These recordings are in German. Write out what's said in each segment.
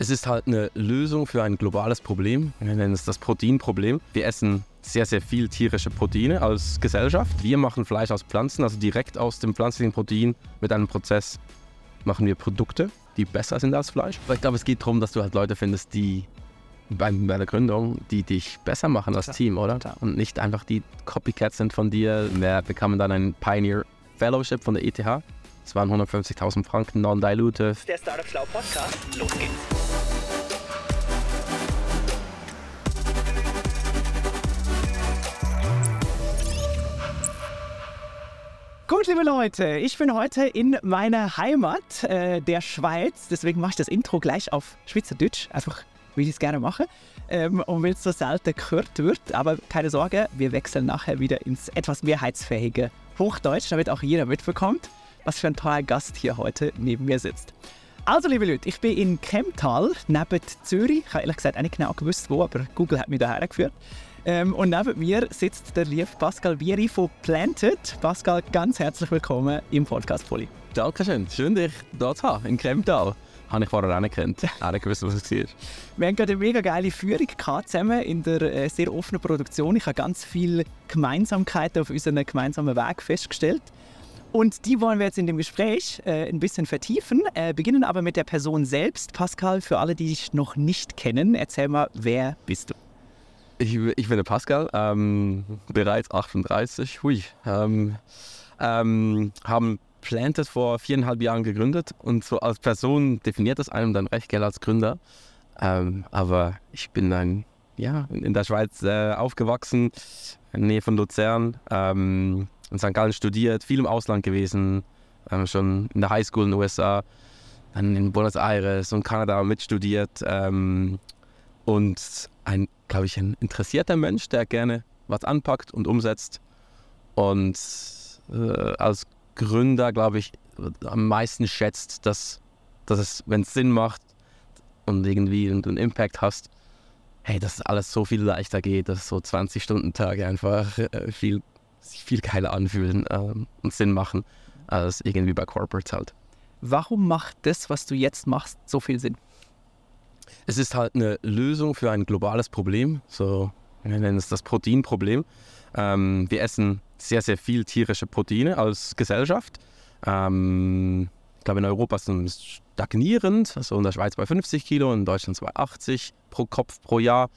Es ist halt eine Lösung für ein globales Problem. Wir nennen es das Proteinproblem. Wir essen sehr, sehr viel tierische Proteine als Gesellschaft. Wir machen Fleisch aus Pflanzen, also direkt aus dem pflanzlichen Protein mit einem Prozess machen wir Produkte, die besser sind als Fleisch. Aber ich glaube, es geht darum, dass du halt Leute findest, die bei, bei der Gründung, die dich besser machen als Team, oder? Und nicht einfach die Copycats sind von dir. Wir bekamen dann ein Pioneer Fellowship von der ETH. Das waren 150.000 Franken non-dilutive. Der Startup Schlau Podcast. Los geht's. Gut, liebe Leute, ich bin heute in meiner Heimat, äh, der Schweiz. Deswegen mache ich das Intro gleich auf Schweizerdeutsch, einfach wie ich es gerne mache. Ähm, und weil es so selten gehört wird. Aber keine Sorge, wir wechseln nachher wieder ins etwas mehrheitsfähige Hochdeutsch, damit auch jeder mitbekommt, was für ein toller Gast hier heute neben mir sitzt. Also, liebe Leute, ich bin in Kemptal, neben Zürich. Ich habe ehrlich gesagt auch nicht genau gewusst, wo, aber Google hat mich daher geführt. Ähm, und neben mir sitzt der liebe Pascal Bieri von Planted. Pascal, ganz herzlich willkommen im Podcast Poli. Dankeschön. Schön, dich hier zu haben, in Kremtal. Habe ich vorher auch nicht gekannt. Auch nicht gewusst, was es war. Wir haben gerade eine mega geile Führung gehabt, zusammen in der äh, sehr offenen Produktion. Ich habe ganz viele Gemeinsamkeiten auf unseren gemeinsamen Weg festgestellt. Und die wollen wir jetzt in dem Gespräch äh, ein bisschen vertiefen, äh, beginnen aber mit der Person selbst. Pascal, für alle, die dich noch nicht kennen, erzähl mal, wer bist du? Ich, ich bin der Pascal, ähm, bereits 38. Hui. Ähm, ähm, haben Planted vor viereinhalb Jahren gegründet und so als Person definiert das einem dann recht gerne als Gründer. Ähm, aber ich bin dann ja, in der Schweiz äh, aufgewachsen, in der Nähe von Luzern, ähm, in St. Gallen studiert, viel im Ausland gewesen, ähm, schon in der Highschool in den USA, dann in Buenos Aires und Kanada mitstudiert ähm, und ein glaube ich, ein interessierter Mensch, der gerne was anpackt und umsetzt. Und äh, als Gründer, glaube ich, am meisten schätzt, dass, dass es, wenn es Sinn macht und irgendwie einen Impact hast, hey, dass alles so viel leichter geht, dass so 20-Stunden-Tage einfach äh, viel, sich viel geiler anfühlen äh, und Sinn machen, als irgendwie bei Corporates halt. Warum macht das, was du jetzt machst, so viel Sinn? Es ist halt eine Lösung für ein globales Problem. So, wir nennen es das Proteinproblem. Ähm, wir essen sehr, sehr viel tierische Proteine als Gesellschaft. Ähm, ich glaube, in Europa ist es stagnierend, also in der Schweiz bei 50 Kilo, in Deutschland bei 80 pro Kopf pro Jahr.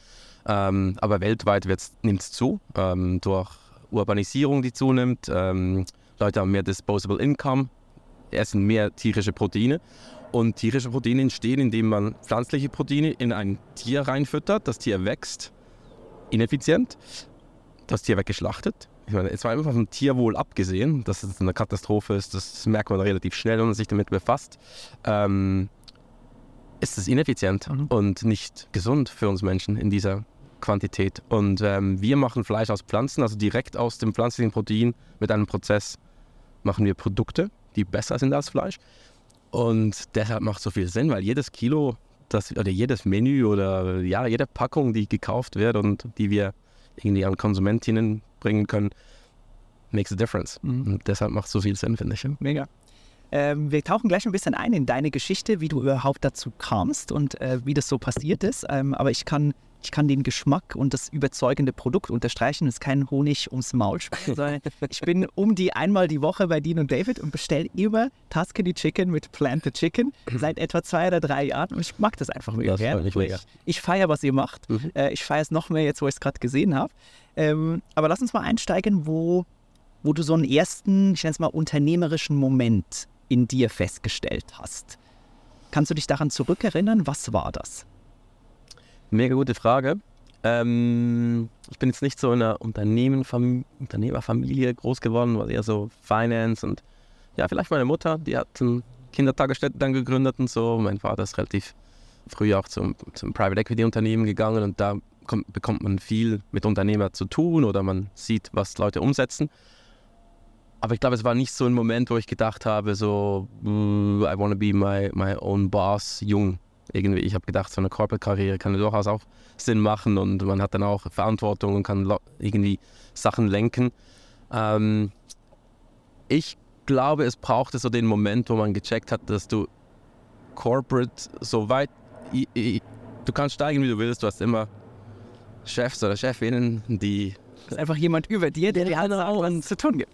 Ähm, aber weltweit nimmt es zu, ähm, durch Urbanisierung, die zunimmt. Ähm, Leute haben mehr Disposable Income, essen mehr tierische Proteine. Und tierische Proteine entstehen, indem man pflanzliche Proteine in ein Tier reinfüttert. Das Tier wächst ineffizient. Das Tier wird geschlachtet. Ich meine, jetzt war einfach vom Tierwohl abgesehen, dass es eine Katastrophe ist, das merkt man relativ schnell, wenn man sich damit befasst. Ähm, ist es ineffizient mhm. und nicht gesund für uns Menschen in dieser Quantität. Und ähm, wir machen Fleisch aus Pflanzen, also direkt aus dem pflanzlichen Protein mit einem Prozess machen wir Produkte, die besser sind als Fleisch. Und deshalb macht es so viel Sinn, weil jedes Kilo das, oder jedes Menü oder ja, jede Packung, die gekauft wird und die wir irgendwie an Konsumentinnen bringen können, makes a difference. Mhm. Und deshalb macht es so viel Sinn, finde ich. Mega. Ähm, wir tauchen gleich ein bisschen ein in deine Geschichte, wie du überhaupt dazu kamst und äh, wie das so passiert ist. Ähm, aber ich kann ich kann den Geschmack und das überzeugende Produkt unterstreichen. Es ist kein Honig ums Maul spielen, sondern ich bin um die einmal die Woche bei Dean und David und bestelle immer Tuscany Chicken mit Planted Chicken seit etwa zwei oder drei Jahren und ich mag das einfach mega. Ich ich, ich feiere, was ihr macht. Mhm. Äh, ich feiere es noch mehr jetzt, wo ich es gerade gesehen habe. Ähm, aber lass uns mal einsteigen, wo, wo du so einen ersten, ich nenne es mal, unternehmerischen Moment in dir festgestellt hast. Kannst du dich daran zurückerinnern? Was war das? Mega gute Frage. Ähm, ich bin jetzt nicht so in einer Unternehmerfamilie groß geworden, war eher so Finance und ja, vielleicht meine Mutter, die hat eine Kindertagesstätte dann gegründet und so. Mein Vater ist relativ früh auch zum, zum Private Equity Unternehmen gegangen und da kommt, bekommt man viel mit Unternehmer zu tun oder man sieht, was Leute umsetzen. Aber ich glaube, es war nicht so ein Moment, wo ich gedacht habe, so, I want to be my, my own boss, jung irgendwie, ich habe gedacht, so eine Corporate-Karriere kann durchaus auch Sinn machen und man hat dann auch Verantwortung und kann irgendwie Sachen lenken. Ähm, ich glaube, es brauchte so den Moment, wo man gecheckt hat, dass du Corporate so weit i- i- du kannst steigen, wie du willst. Du hast immer Chefs oder Chefinnen, die Das ist einfach jemand über dir, der dir sagt, was es zu tun gibt.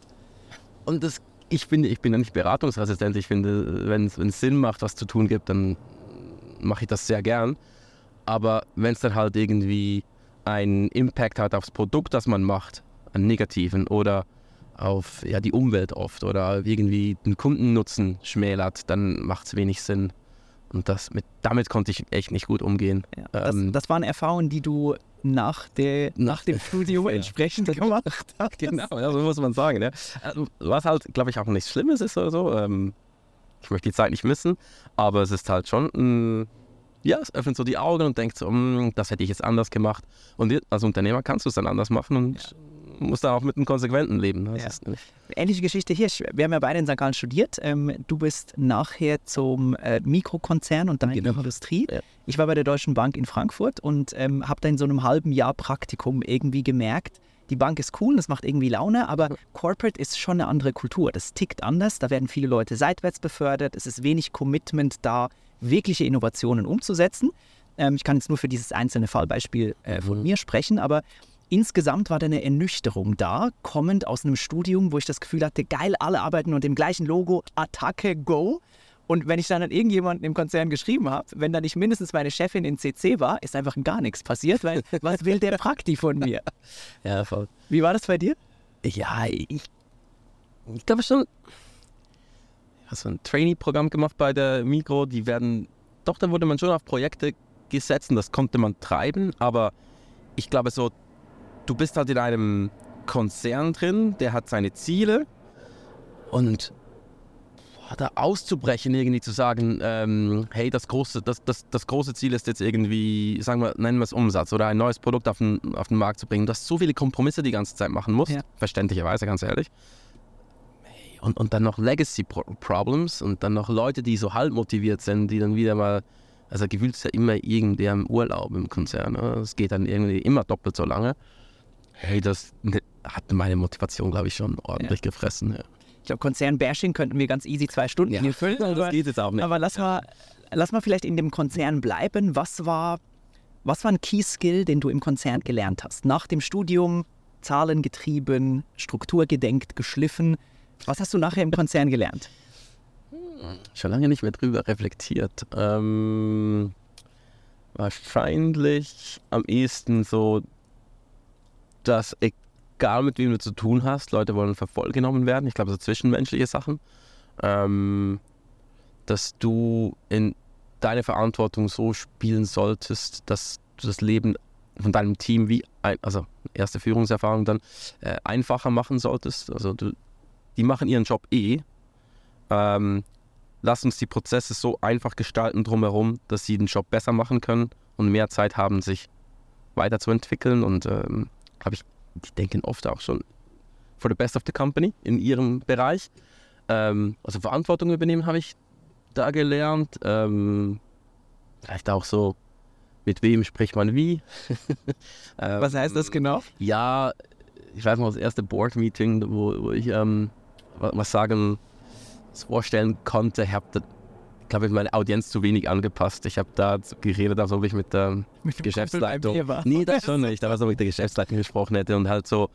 Und das, ich finde, ich bin ja nicht beratungsresistent. Ich finde, wenn es Sinn macht, was zu tun gibt, dann mache ich das sehr gern. Aber wenn es dann halt irgendwie einen Impact hat aufs Produkt, das man macht, einen negativen oder auf ja, die Umwelt oft oder irgendwie den Kundennutzen schmälert, dann macht es wenig Sinn. Und das mit, damit konnte ich echt nicht gut umgehen. Ja, das, Ähm, das waren Erfahrungen, die du nach, der, nach dem Studium Ja. entsprechend gemacht hast. Genau, ja, so muss man sagen. Ja. Also, Was halt, glaube ich, auch nichts Schlimmes ist oder so. Ähm, ich möchte die Zeit nicht missen, aber es ist halt schon, ein, ja, es öffnet so die Augen und denkt so, "Mm, das hätte ich jetzt anders gemacht. Und als Unternehmer kannst du es dann anders machen und musst dann auch mit einem konsequenten leben. ne? Ja. Ähnliche Geschichte hier. Wir haben ja beide in St. Gallen studiert. Ähm, du bist nachher zum äh, Mikrokonzern und dann in Genau. der Industrie. Ja. Ich war bei der Deutschen Bank in Frankfurt und ähm, habe da in so einem halben Jahr Praktikum irgendwie gemerkt, die Bank ist cool, das macht irgendwie Laune, aber Corporate ist schon eine andere Kultur. Das tickt anders. Da werden viele Leute seitwärts befördert. Es ist wenig Commitment da, wirkliche Innovationen umzusetzen. Ähm, ich kann jetzt nur für dieses einzelne Fallbeispiel äh, von Mhm. mir sprechen, aber insgesamt war da eine Ernüchterung da, kommend aus einem Studium, wo ich das Gefühl hatte, geil, alle arbeiten unter dem gleichen Logo, Attacke, Go. Und wenn ich dann an irgendjemanden im Konzern geschrieben habe, wenn da nicht mindestens meine Chefin in CC war, ist einfach gar nichts passiert, weil was will der Prakti von mir? ja, voll. Wie war das bei dir? Ja, ich, ich glaube schon. Ich habe so ein Trainee-Programm gemacht bei der Mikro. Die werden, doch, da wurde man schon auf Projekte gesetzt und das konnte man treiben. Aber ich glaube so, du bist halt in einem Konzern drin, der hat seine Ziele und da auszubrechen, irgendwie zu sagen, ähm, hey, das große, das, das, das große Ziel ist jetzt irgendwie, sagen wir, nennen wir es Umsatz oder ein neues Produkt auf den, auf den Markt zu bringen. Du hast so viele Kompromisse die ganze Zeit machen musst, Ja. verständlicherweise, ganz ehrlich. Hey, Und, und dann noch Legacy-Problems und dann noch Leute, die so halb motiviert sind, die dann wieder mal, also gefühlt ist ja immer irgendwer im Urlaub im Konzern. Ne? Es geht dann irgendwie immer doppelt so lange. Hey, das ne, hat meine Motivation, glaube ich, schon ordentlich gefressen. Ja. Ich glaube, Konzern-Bashing könnten wir ganz easy zwei Stunden hier füllen. das aber- geht jetzt auch nicht. Aber lass mal, lass mal vielleicht in dem Konzern bleiben. Was war, was war ein Key-Skill, den du im Konzern gelernt hast? Nach dem Studium, zahlengetrieben, strukturgedenkt, geschliffen. Was hast du nachher im Konzern gelernt? schon lange nicht mehr drüber reflektiert. Ähm, wahrscheinlich am ehesten so, dass egal mit wem du zu tun hast, Leute wollen vervollgenommen werden. Ich glaube, so zwischenmenschliche Sachen. Ähm, dass du in deine Verantwortung so spielen solltest, dass du das Leben von deinem Team wie, ein, also erste Führungserfahrung dann, äh, einfacher machen solltest. Also du, die machen ihren Job eh. Ähm, lass uns die Prozesse so einfach gestalten drumherum, dass sie den Job besser machen können und mehr Zeit haben, sich weiterzuentwickeln. Und ähm, habe ich, die denken oft auch schon for the best of the company in ihrem Bereich. Ähm, also Verantwortung übernehmen habe ich da gelernt. Ähm, vielleicht auch so, mit wem spricht man wie. Ähm, Was heißt das genau? ja, ich weiß noch, das erste Board-Meeting, wo, wo ich ähm, wa- was sagen, was vorstellen konnte, habe da, glaube ich, meine Audienz zu wenig angepasst. Ich habe da geredet, als ob ich mit der Mit Geschäftsleitung. War. Nee, das schon nicht, aber als ob ich mit der Geschäftsleitung gesprochen hätte und halt so,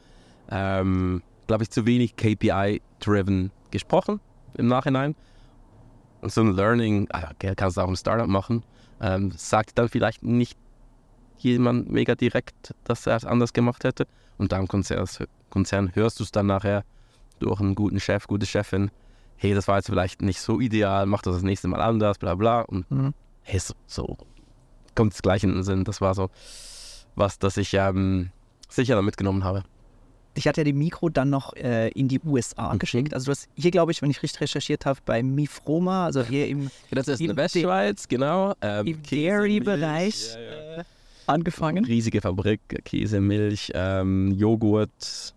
ähm, glaube ich, zu wenig KPI-driven gesprochen im Nachhinein. Und so ein Learning, ah, okay, kannst du auch im Startup machen, ähm, sagt dann vielleicht nicht jemand mega direkt, dass er es anders gemacht hätte. Und da im Konzern, Konzern hörst du es dann nachher durch einen guten Chef, gute Chefin, hey, das war jetzt vielleicht nicht so ideal, mach das das nächste Mal anders, bla bla. Und Mhm. hey, so, so kommt es gleich in den Sinn. Das war so was, das ich ähm, sicher dann mitgenommen habe. Dich hat ja die Mikro dann noch äh, in die USA Mhm. geschickt. Also du hast hier, glaube ich, wenn ich richtig recherchiert habe, bei Mifroma, also hier im, Das ist in der Westschweiz, genau. Ähm, im Dairy-Bereich Milch, ja, ja. äh, angefangen. Riesige Fabrik, Käse, Milch, ähm, Joghurt.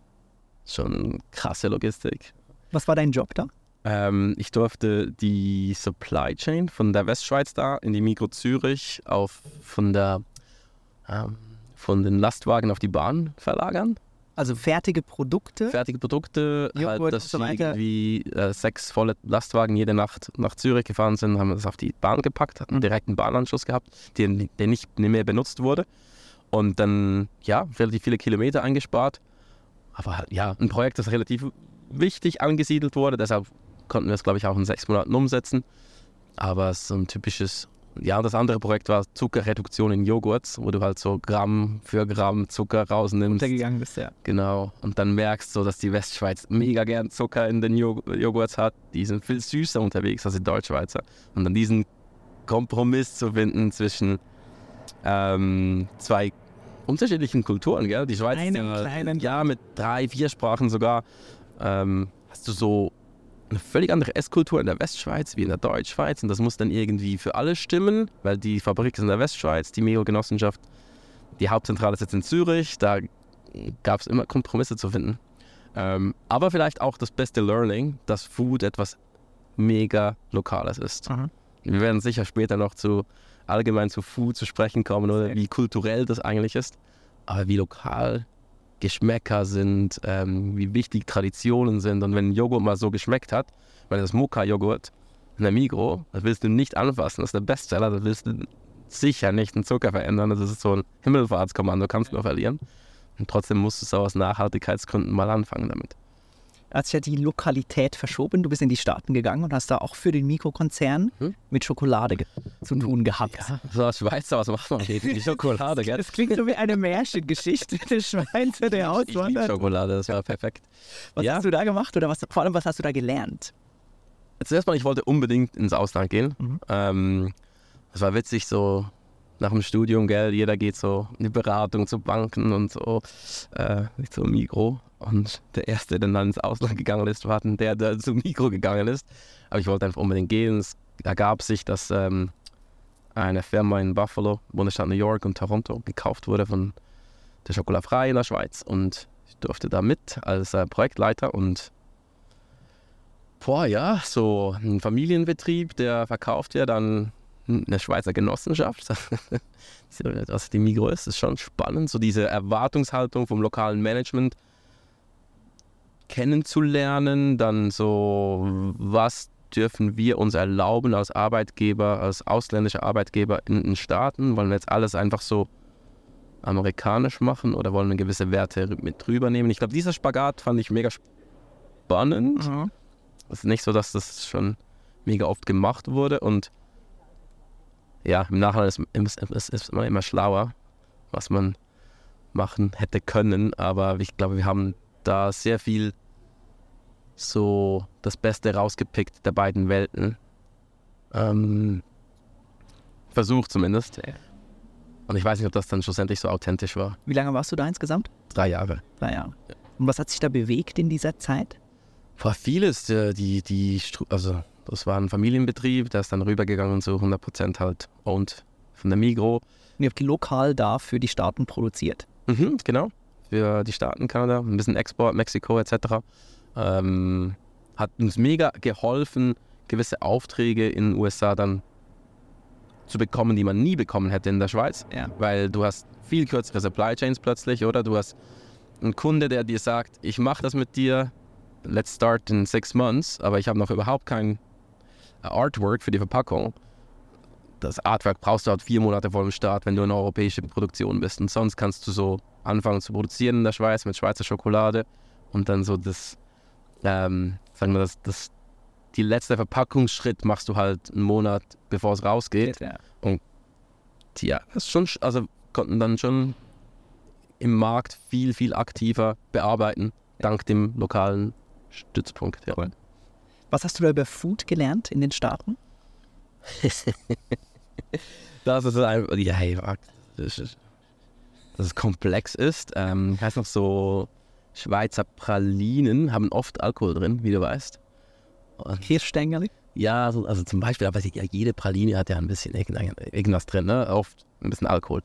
Schon krasse Logistik. Was war dein Job da? Ähm, ich durfte die Supply Chain von der Westschweiz da in die Mikro Zürich auf von der ähm, von den Lastwagen auf die Bahn verlagern. Also fertige Produkte. fertige Produkte, Joghurt halt, dass so irgendwie äh, sechs volle Lastwagen jede Nacht nach Zürich gefahren sind, haben das auf die Bahn gepackt, hatten Mhm. direkt einen Bahnanschluss gehabt, den, der nicht mehr benutzt wurde. Und dann, ja, relativ viele Kilometer eingespart. Aber halt, ja, ein Projekt, das relativ wichtig angesiedelt wurde, deshalb konnten wir es, glaube ich, auch in sechs Monaten umsetzen. Aber so ein typisches, ja, das andere Projekt war Zuckerreduktion in Joghurts, wo du halt so Gramm für Gramm Zucker rausnimmst. Untergegangen bist, ja. Genau. Und dann merkst du, dass die Westschweiz mega gern Zucker in den Jo- Joghurts hat. Die sind viel süßer unterwegs als die Deutschschweizer. Und dann diesen Kompromiss zu finden zwischen ähm, zwei unterschiedlichen Kulturen, gell? Die Schweiz kleinen- ja mit drei, vier Sprachen sogar. Ähm, hast du so eine völlig andere Esskultur in der Westschweiz wie in der Deutschschweiz. Und das muss dann irgendwie für alle stimmen, weil die Fabrik ist in der Westschweiz, die Meo-Genossenschaft, die Hauptzentrale sitzt in Zürich. Da gab es immer Kompromisse zu finden. Ähm, aber vielleicht auch das beste Learning, dass Food etwas mega Lokales ist. Aha. Wir werden sicher später noch zu allgemein zu Food zu sprechen kommen oder wie kulturell das eigentlich ist. Aber wie lokal Geschmäcker sind, ähm, wie wichtig Traditionen sind. Und wenn ein Joghurt mal so geschmeckt hat, weil das Moka-Joghurt in der Migro, das willst du nicht anfassen, das ist der Bestseller, das willst du sicher nicht den Zucker verändern. Das ist so ein Himmelfahrtskommando, kannst du nur verlieren. Und trotzdem musst du es aus Nachhaltigkeitsgründen mal anfangen damit. Hat sich ja die Lokalität verschoben. Du bist in die Staaten gegangen und hast da auch für den Mikrokonzern Hm? mit Schokolade zu tun gehabt. So als Schweizer, was macht man gegen die Schokolade, gell? Das klingt so wie eine Märchengeschichte. Der Schweizer, der auswandert. Schokolade, das war perfekt. Was Ja. hast du da gemacht oder was, vor allem, was hast du da gelernt? Zuerst mal, ich wollte unbedingt ins Ausland gehen. Mhm. Ähm, das war witzig, so nach dem Studium, gell, jeder geht so in die Beratung zu Banken und so, äh, nicht so Mikro. Und der Erste, der dann ins Ausland gegangen ist, war dann der, der zum Mikro gegangen ist. Aber ich wollte einfach unbedingt gehen. Es ergab sich, dass ähm, eine Firma in Buffalo, Bundesstaat New York und Toronto, gekauft wurde von der Chocolat Frei in der Schweiz. Und ich durfte da mit als äh, Projektleiter und Boah, ja, so ein Familienbetrieb, der verkauft ja dann eine Schweizer Genossenschaft. Was die Migro ist, ist schon spannend, so diese Erwartungshaltung vom lokalen Management kennenzulernen, dann so, was dürfen wir uns erlauben als Arbeitgeber, als ausländischer Arbeitgeber in den Staaten? Wollen wir jetzt alles einfach so amerikanisch machen oder wollen wir gewisse Werte mit drüber nehmen? Ich glaube, dieser Spagat fand ich mega spannend. Es ist nicht so, dass das schon mega oft gemacht wurde und ja, im Nachhinein ist, ist, ist, ist man immer schlauer, was man machen hätte können, aber ich glaube, wir haben da sehr viel so das Beste rausgepickt der beiden Welten. Ähm, versucht zumindest. Und ich weiß nicht, ob das dann schlussendlich so authentisch war. Wie lange warst du da insgesamt? Drei Jahre. Drei Jahre. Und was hat sich da bewegt in dieser Zeit? War vieles, äh, die, die, also das war ein Familienbetrieb, der ist dann rübergegangen zu 100% halt owned von der Migro. Und ihr habt lokal da für die Staaten produziert. Mhm, genau. Für die Staaten, Kanada, ein bisschen Export, Mexiko etc. Ähm, hat uns mega geholfen, gewisse Aufträge in den USA dann zu bekommen, die man nie bekommen hätte in der Schweiz. Ja. Weil du hast viel kürzere Supply Chains plötzlich, oder? Du hast einen Kunde, der dir sagt, ich mache das mit dir, let's start in six months, aber ich habe noch überhaupt kein Artwork für die Verpackung. Das Artwork brauchst du halt vier Monate vor dem Start, wenn du eine europäische Produktion bist. Und sonst kannst du so anfangen zu produzieren in der Schweiz mit Schweizer Schokolade und dann so das, ähm, sagen wir das, das, die letzte Verpackungsschritt machst du halt einen Monat, bevor es rausgeht. Ja. Ja, das ist schon, sch- also konnten dann schon im Markt viel, viel aktiver bearbeiten, dank dem lokalen Stützpunkt. Ja. Cool. Was hast du da über Food gelernt in den Staaten? Das ist ein, ja, das ist, dass es komplex ist. Ähm, ich weiß noch so, Schweizer Pralinen haben oft Alkohol drin, wie du weißt. Und Hirschstängel? ja, so, also zum Beispiel, aber ja, jede Praline hat ja ein bisschen irgendwas drin, ne? Oft ein bisschen Alkohol.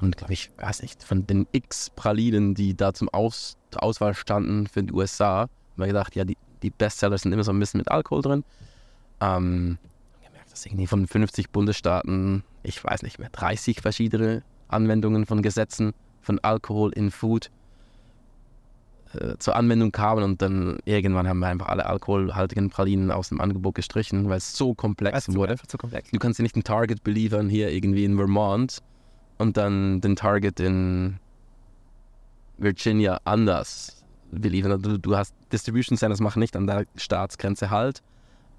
Und glaube ich, weiß nicht, von den x Pralinen, die da zum Aus, zur Auswahl standen für die USA, haben wir gedacht, ja, die, die Bestseller sind immer so ein bisschen mit Alkohol drin. Ähm, gemerkt, dass irgendwie von 50 Bundesstaaten, ich weiß nicht mehr, 30 verschiedene Anwendungen von Gesetzen von Alkohol in Food. äh, zur Anwendung kamen und dann irgendwann haben wir einfach alle alkoholhaltigen Pralinen aus dem Angebot gestrichen, weil es so komplex Weißt du, wurde. einfach zu komplex. Du kannst dir nicht einen Target beliefern hier irgendwie in Vermont und dann den Target in Virginia anders beliefern. Du, du hast Distribution Centers machen nicht an der Staatsgrenze halt,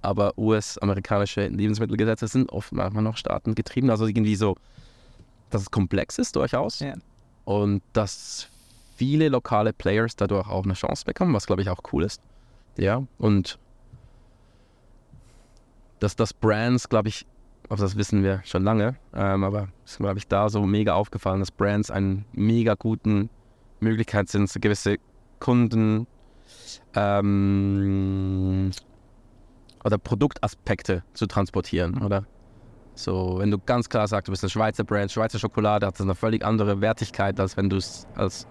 aber US-amerikanische Lebensmittelgesetze sind oft manchmal noch staatengetrieben. Also irgendwie so, dass es komplex ist durchaus Ja. und dass viele lokale Players dadurch auch eine Chance bekommen, was glaube ich auch cool ist. Ja, und dass das Brands, glaube ich, also das wissen wir schon lange, ähm, aber es ist, glaube ich, da so mega aufgefallen, dass Brands einen mega guten Möglichkeit sind, gewisse Kunden ähm, oder Produktaspekte zu transportieren, oder? So, wenn du ganz klar sagst, du bist eine Schweizer Brand, Schweizer Schokolade hat das eine völlig andere Wertigkeit, als wenn du es als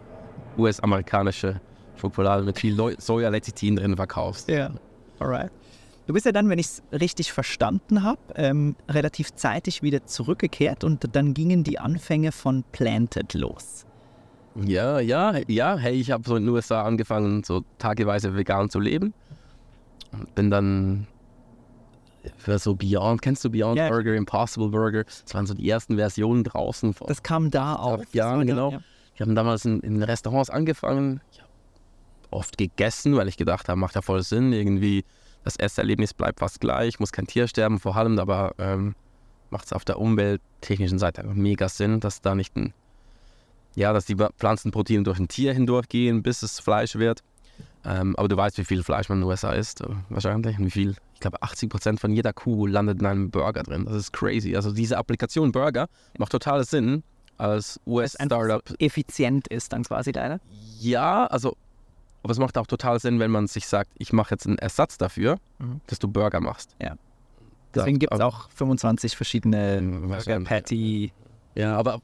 US-amerikanische Schokolade mit viel Soja-Lecithin drin verkaufst. Ja. Alright. Du bist ja dann, wenn ich es richtig verstanden habe, ähm, relativ zeitig wieder zurückgekehrt und dann gingen die Anfänge von Planted los. Ja, ja, ja. Hey, ich habe so in den USA angefangen, so tageweise vegan zu leben. Und bin dann für so Beyond, kennst du Beyond Ja. Burger, Impossible Burger? Das waren so die ersten Versionen draußen. Vor, Das kam da auf. Ja, war da, genau. ja. Wir haben damals in, in Restaurants angefangen. Ich habe oft gegessen, weil ich gedacht habe, macht ja voll Sinn. Irgendwie das Esserlebnis bleibt fast gleich, muss kein Tier sterben, vor allem, aber ähm, macht es auf der umwelttechnischen Seite mega Sinn, dass da nicht ein, ja, dass die Pflanzenproteine durch ein Tier hindurchgehen, bis es Fleisch wird. Ähm, aber du weißt, wie viel Fleisch man in den USA isst, äh, wahrscheinlich. Und wie viel, ich glaube, 80% von jeder Kuh landet in einem Burger drin. Das ist crazy. Also diese Applikation Burger macht total Sinn als US-Startup. so effizient ist dann quasi leider. Ja, also, aber es macht auch total Sinn, wenn man sich sagt, ich mache jetzt einen Ersatz dafür, Mhm. dass du Burger machst. Deswegen gibt es auch 25 verschiedene Mhm, Burger wahrscheinlich. Patty. Ja, aber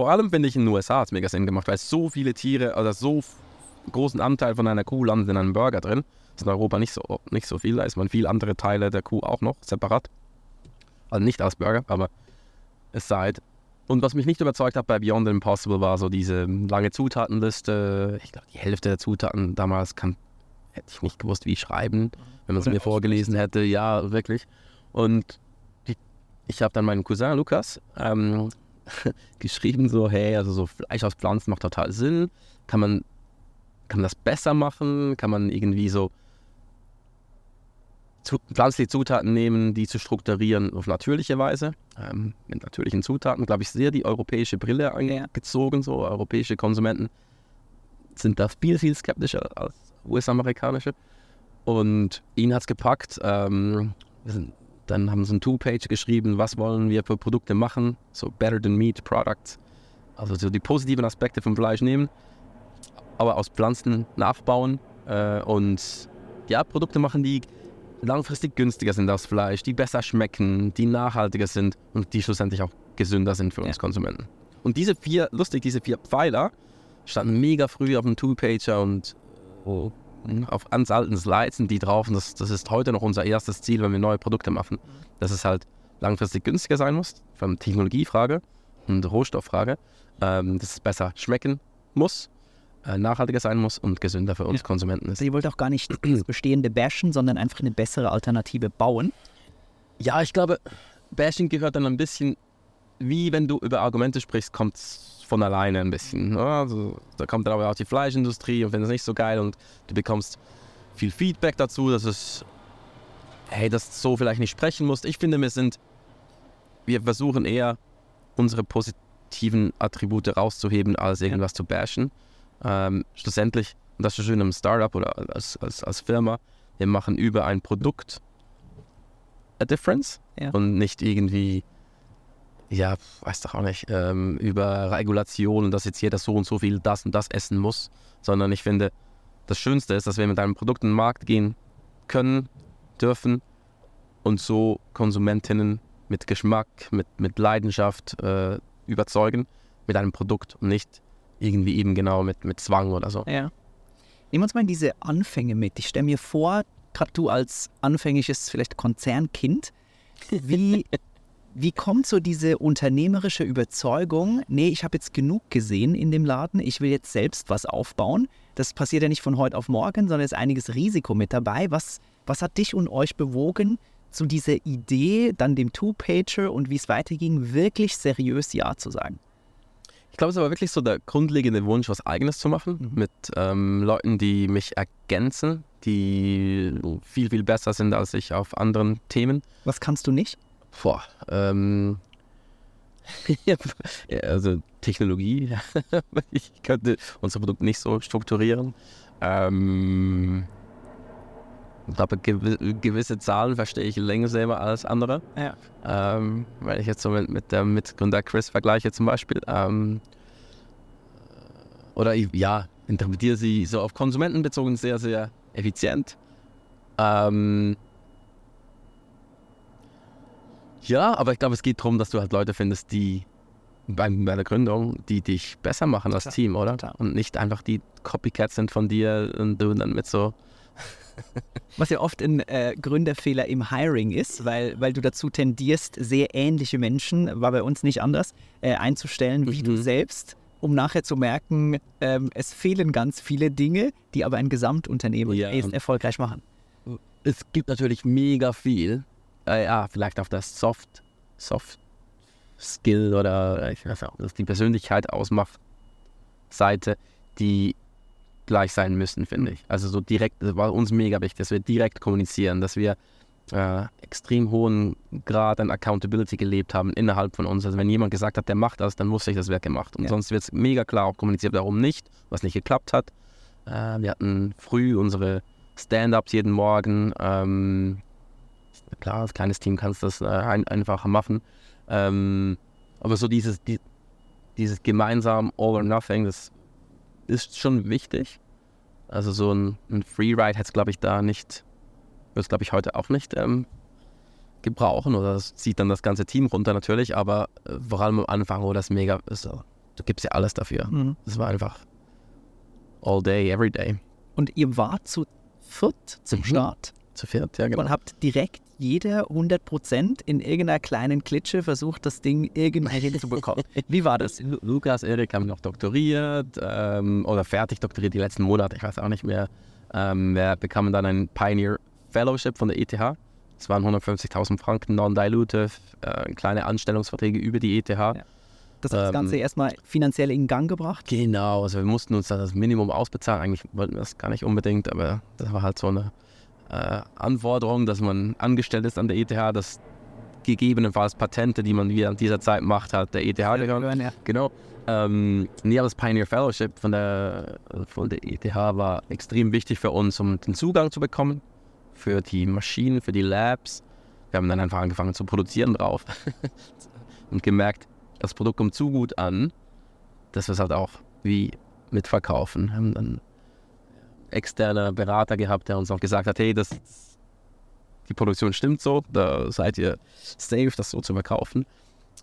vor allem finde ich in den USA hat es mega Sinn gemacht, weil so viele Tiere oder so großen Anteil von einer Kuh landet in einem Burger drin. Das ist in Europa nicht so, nicht so viel, da ist man viel andere Teile der Kuh auch noch separat. Also nicht als Burger, aber es sei. halt- Und was mich nicht überzeugt hat bei Beyond the Impossible war so diese lange Zutatenliste. Ich glaube, die Hälfte der Zutaten damals kann, hätte ich nicht gewusst, wie schreiben, wenn man es mir vorgelesen hätte. Ja, wirklich. Und ich habe dann meinen Cousin Lukas ähm, geschrieben, so, hey, also so Fleisch aus Pflanzen macht total Sinn. Kann man, kann man das besser machen? Kann man irgendwie so zu, pflanzliche Zutaten nehmen, die zu strukturieren auf natürliche Weise, ähm, mit natürlichen Zutaten, glaube ich, sehr die europäische Brille angezogen. So europäische Konsumenten sind da viel, viel skeptischer als US-amerikanische. Und ihn hat es gepackt. Ähm, wir sind, dann haben sie ein Two-Page geschrieben, was wollen wir für Produkte machen, so Better Than Meat Products. Also so die positiven Aspekte vom Fleisch nehmen, aber aus Pflanzen nachbauen äh, und ja, Produkte machen, die langfristig günstiger sind als Fleisch, die besser schmecken, die nachhaltiger sind und die schlussendlich auch gesünder sind für uns Ja. Konsumenten. Und diese vier, lustig, diese vier Pfeiler standen mega früh auf dem Two-Pager und oh, auf ganz alten Slides sind die drauf. Und das, das ist heute noch unser erstes Ziel, wenn wir neue Produkte machen. Dass es halt langfristig günstiger sein muss, von Technologiefrage und Rohstofffrage. Ähm, dass es besser schmecken muss, äh, nachhaltiger sein muss und gesünder für uns Ja. Konsumenten ist. Also ihr wollt auch gar nicht das Bestehende bashen, sondern einfach eine bessere Alternative bauen. Ja, ich glaube, Bashing gehört dann ein bisschen, wie wenn du über Argumente sprichst, kommt es von alleine ein bisschen. ne? Also, da kommt dann aber auch die Fleischindustrie und findet es nicht so geil und du bekommst viel Feedback dazu, dass es, hey, dass du so vielleicht nicht sprechen musst. Ich finde, wir sind, wir versuchen eher unsere positiven Attribute rauszuheben, als irgendwas zu bashen. Ähm, schlussendlich, und das ist schön im Startup oder als, als, als Firma, wir machen über ein Produkt a difference Ja. und nicht irgendwie, ja, weiß doch auch nicht, ähm, über Regulationen, dass jetzt jeder so und so viel das und das essen muss, sondern ich finde, das Schönste ist, dass wir mit einem Produkt in den Markt gehen können, dürfen und so Konsumentinnen mit Geschmack, mit, mit Leidenschaft äh, überzeugen mit einem Produkt und nicht irgendwie eben genau mit, mit Zwang oder so. Ja. Nehmen wir uns mal in diese Anfänge mit. Ich stelle mir vor, gerade du als anfängliches vielleicht Konzernkind, wie, Wie kommt so diese unternehmerische Überzeugung, nee, ich habe jetzt genug gesehen in dem Laden, ich will jetzt selbst was aufbauen? Das passiert ja nicht von heute auf morgen, sondern ist einiges Risiko mit dabei. Was, was hat dich und euch bewogen, zu dieser Idee, dann dem Two-Pager und wie es weiterging, wirklich seriös Ja zu sagen? Ich glaube, es war wirklich so der grundlegende Wunsch, was Eigenes zu machen, Mhm. mit ähm, Leuten, die mich ergänzen, die viel, viel besser sind als ich auf anderen Themen. Was kannst du nicht? Boah, ähm, also Technologie. ich könnte unser Produkt nicht so strukturieren. Ähm, ich glaube, gewi- gewisse Zahlen verstehe ich langsamer als andere. Ja. Ähm, wenn ich jetzt so mit, mit dem Mitgründer Chris vergleiche zum Beispiel. Ähm, oder ich, ja, interpretiere sie so auf Konsumenten bezogen sehr, sehr effizient. Ähm, ja, aber ich glaube, es geht darum, dass du halt Leute findest, die bei, bei der Gründung, die dich besser machen als Klar, Team, oder? klar. Und nicht einfach die Copycats sind von dir und du dann mit so Was ja oft ein äh, Gründerfehler im Hiring ist, weil, weil du dazu tendierst, sehr ähnliche Menschen, war bei uns nicht anders, äh, einzustellen wie du Mhm. selbst, um nachher zu merken, ähm, es fehlen ganz viele Dinge, die aber ein Gesamtunternehmen Ja. erfolgreich machen. es gibt natürlich mega viel. Äh, ja, vielleicht auf der Soft, Soft Skill oder ich weiß auch, dass die Persönlichkeit ausmacht, Seite, die gleich sein müssen, finde ich. Also so direkt, das war uns mega wichtig, dass wir direkt kommunizieren, dass wir äh, extrem hohen Grad an Accountability gelebt haben innerhalb von uns. Also wenn jemand gesagt hat, der macht das, dann wusste ich, das wird gemacht. Und Ja. sonst wird es mega klar auch kommuniziert, warum nicht, was nicht geklappt hat. Äh, wir hatten früh unsere Stand-ups jeden Morgen. Ähm, klar, als kleines Team kannst du das äh, ein, einfacher machen. Ähm, aber so dieses, die, dieses gemeinsam All or Nothing, das ist schon wichtig. Also so ein, ein Freeride hätte es, glaube ich, da nicht, wird es, glaube ich, heute auch nicht ähm, gebrauchen. Oder das zieht dann das ganze Team runter natürlich, aber äh, vor allem am Anfang, wo das mega ist, so, du gibst ja alles dafür. Mhm. Das war einfach all day, every day. Und ihr wart zu viert zum Mhm. Start Zu viert, ja, genau. und habt direkt jeder 100% in irgendeiner kleinen Klitsche versucht, das Ding irgendwie hinzubekommen. Wie war das? Lu- Lukas, Erik haben noch doktoriert ähm, oder fertig doktoriert die letzten Monate, ich weiß auch nicht mehr. Ähm, wir bekamen dann ein Pioneer Fellowship von der ETH. Das waren 150.000 Franken, non-dilutive, äh, kleine Anstellungsverträge über die ETH. Das hat das Ähm, Ganze erstmal finanziell in Gang gebracht. Genau, also wir mussten uns da das Minimum ausbezahlen. Eigentlich wollten wir das gar nicht unbedingt, aber das war halt so eine äh, Anforderung, dass man angestellt ist an der ETH, dass gegebenenfalls Patente, die man während dieser Zeit macht, halt der ETH gehören. Ja. Genau. Ähm, nee, aber das Pioneer Fellowship von der, von der ETH war extrem wichtig für uns, um den Zugang zu bekommen für die Maschinen, für die Labs. Wir haben dann einfach angefangen zu produzieren drauf und gemerkt, das Produkt kommt zu gut an, dass wir es halt auch wie mitverkaufen. Haben dann externe Berater gehabt, der uns auch gesagt hat, hey, das, die Produktion stimmt so, da seid ihr safe, das so zu verkaufen.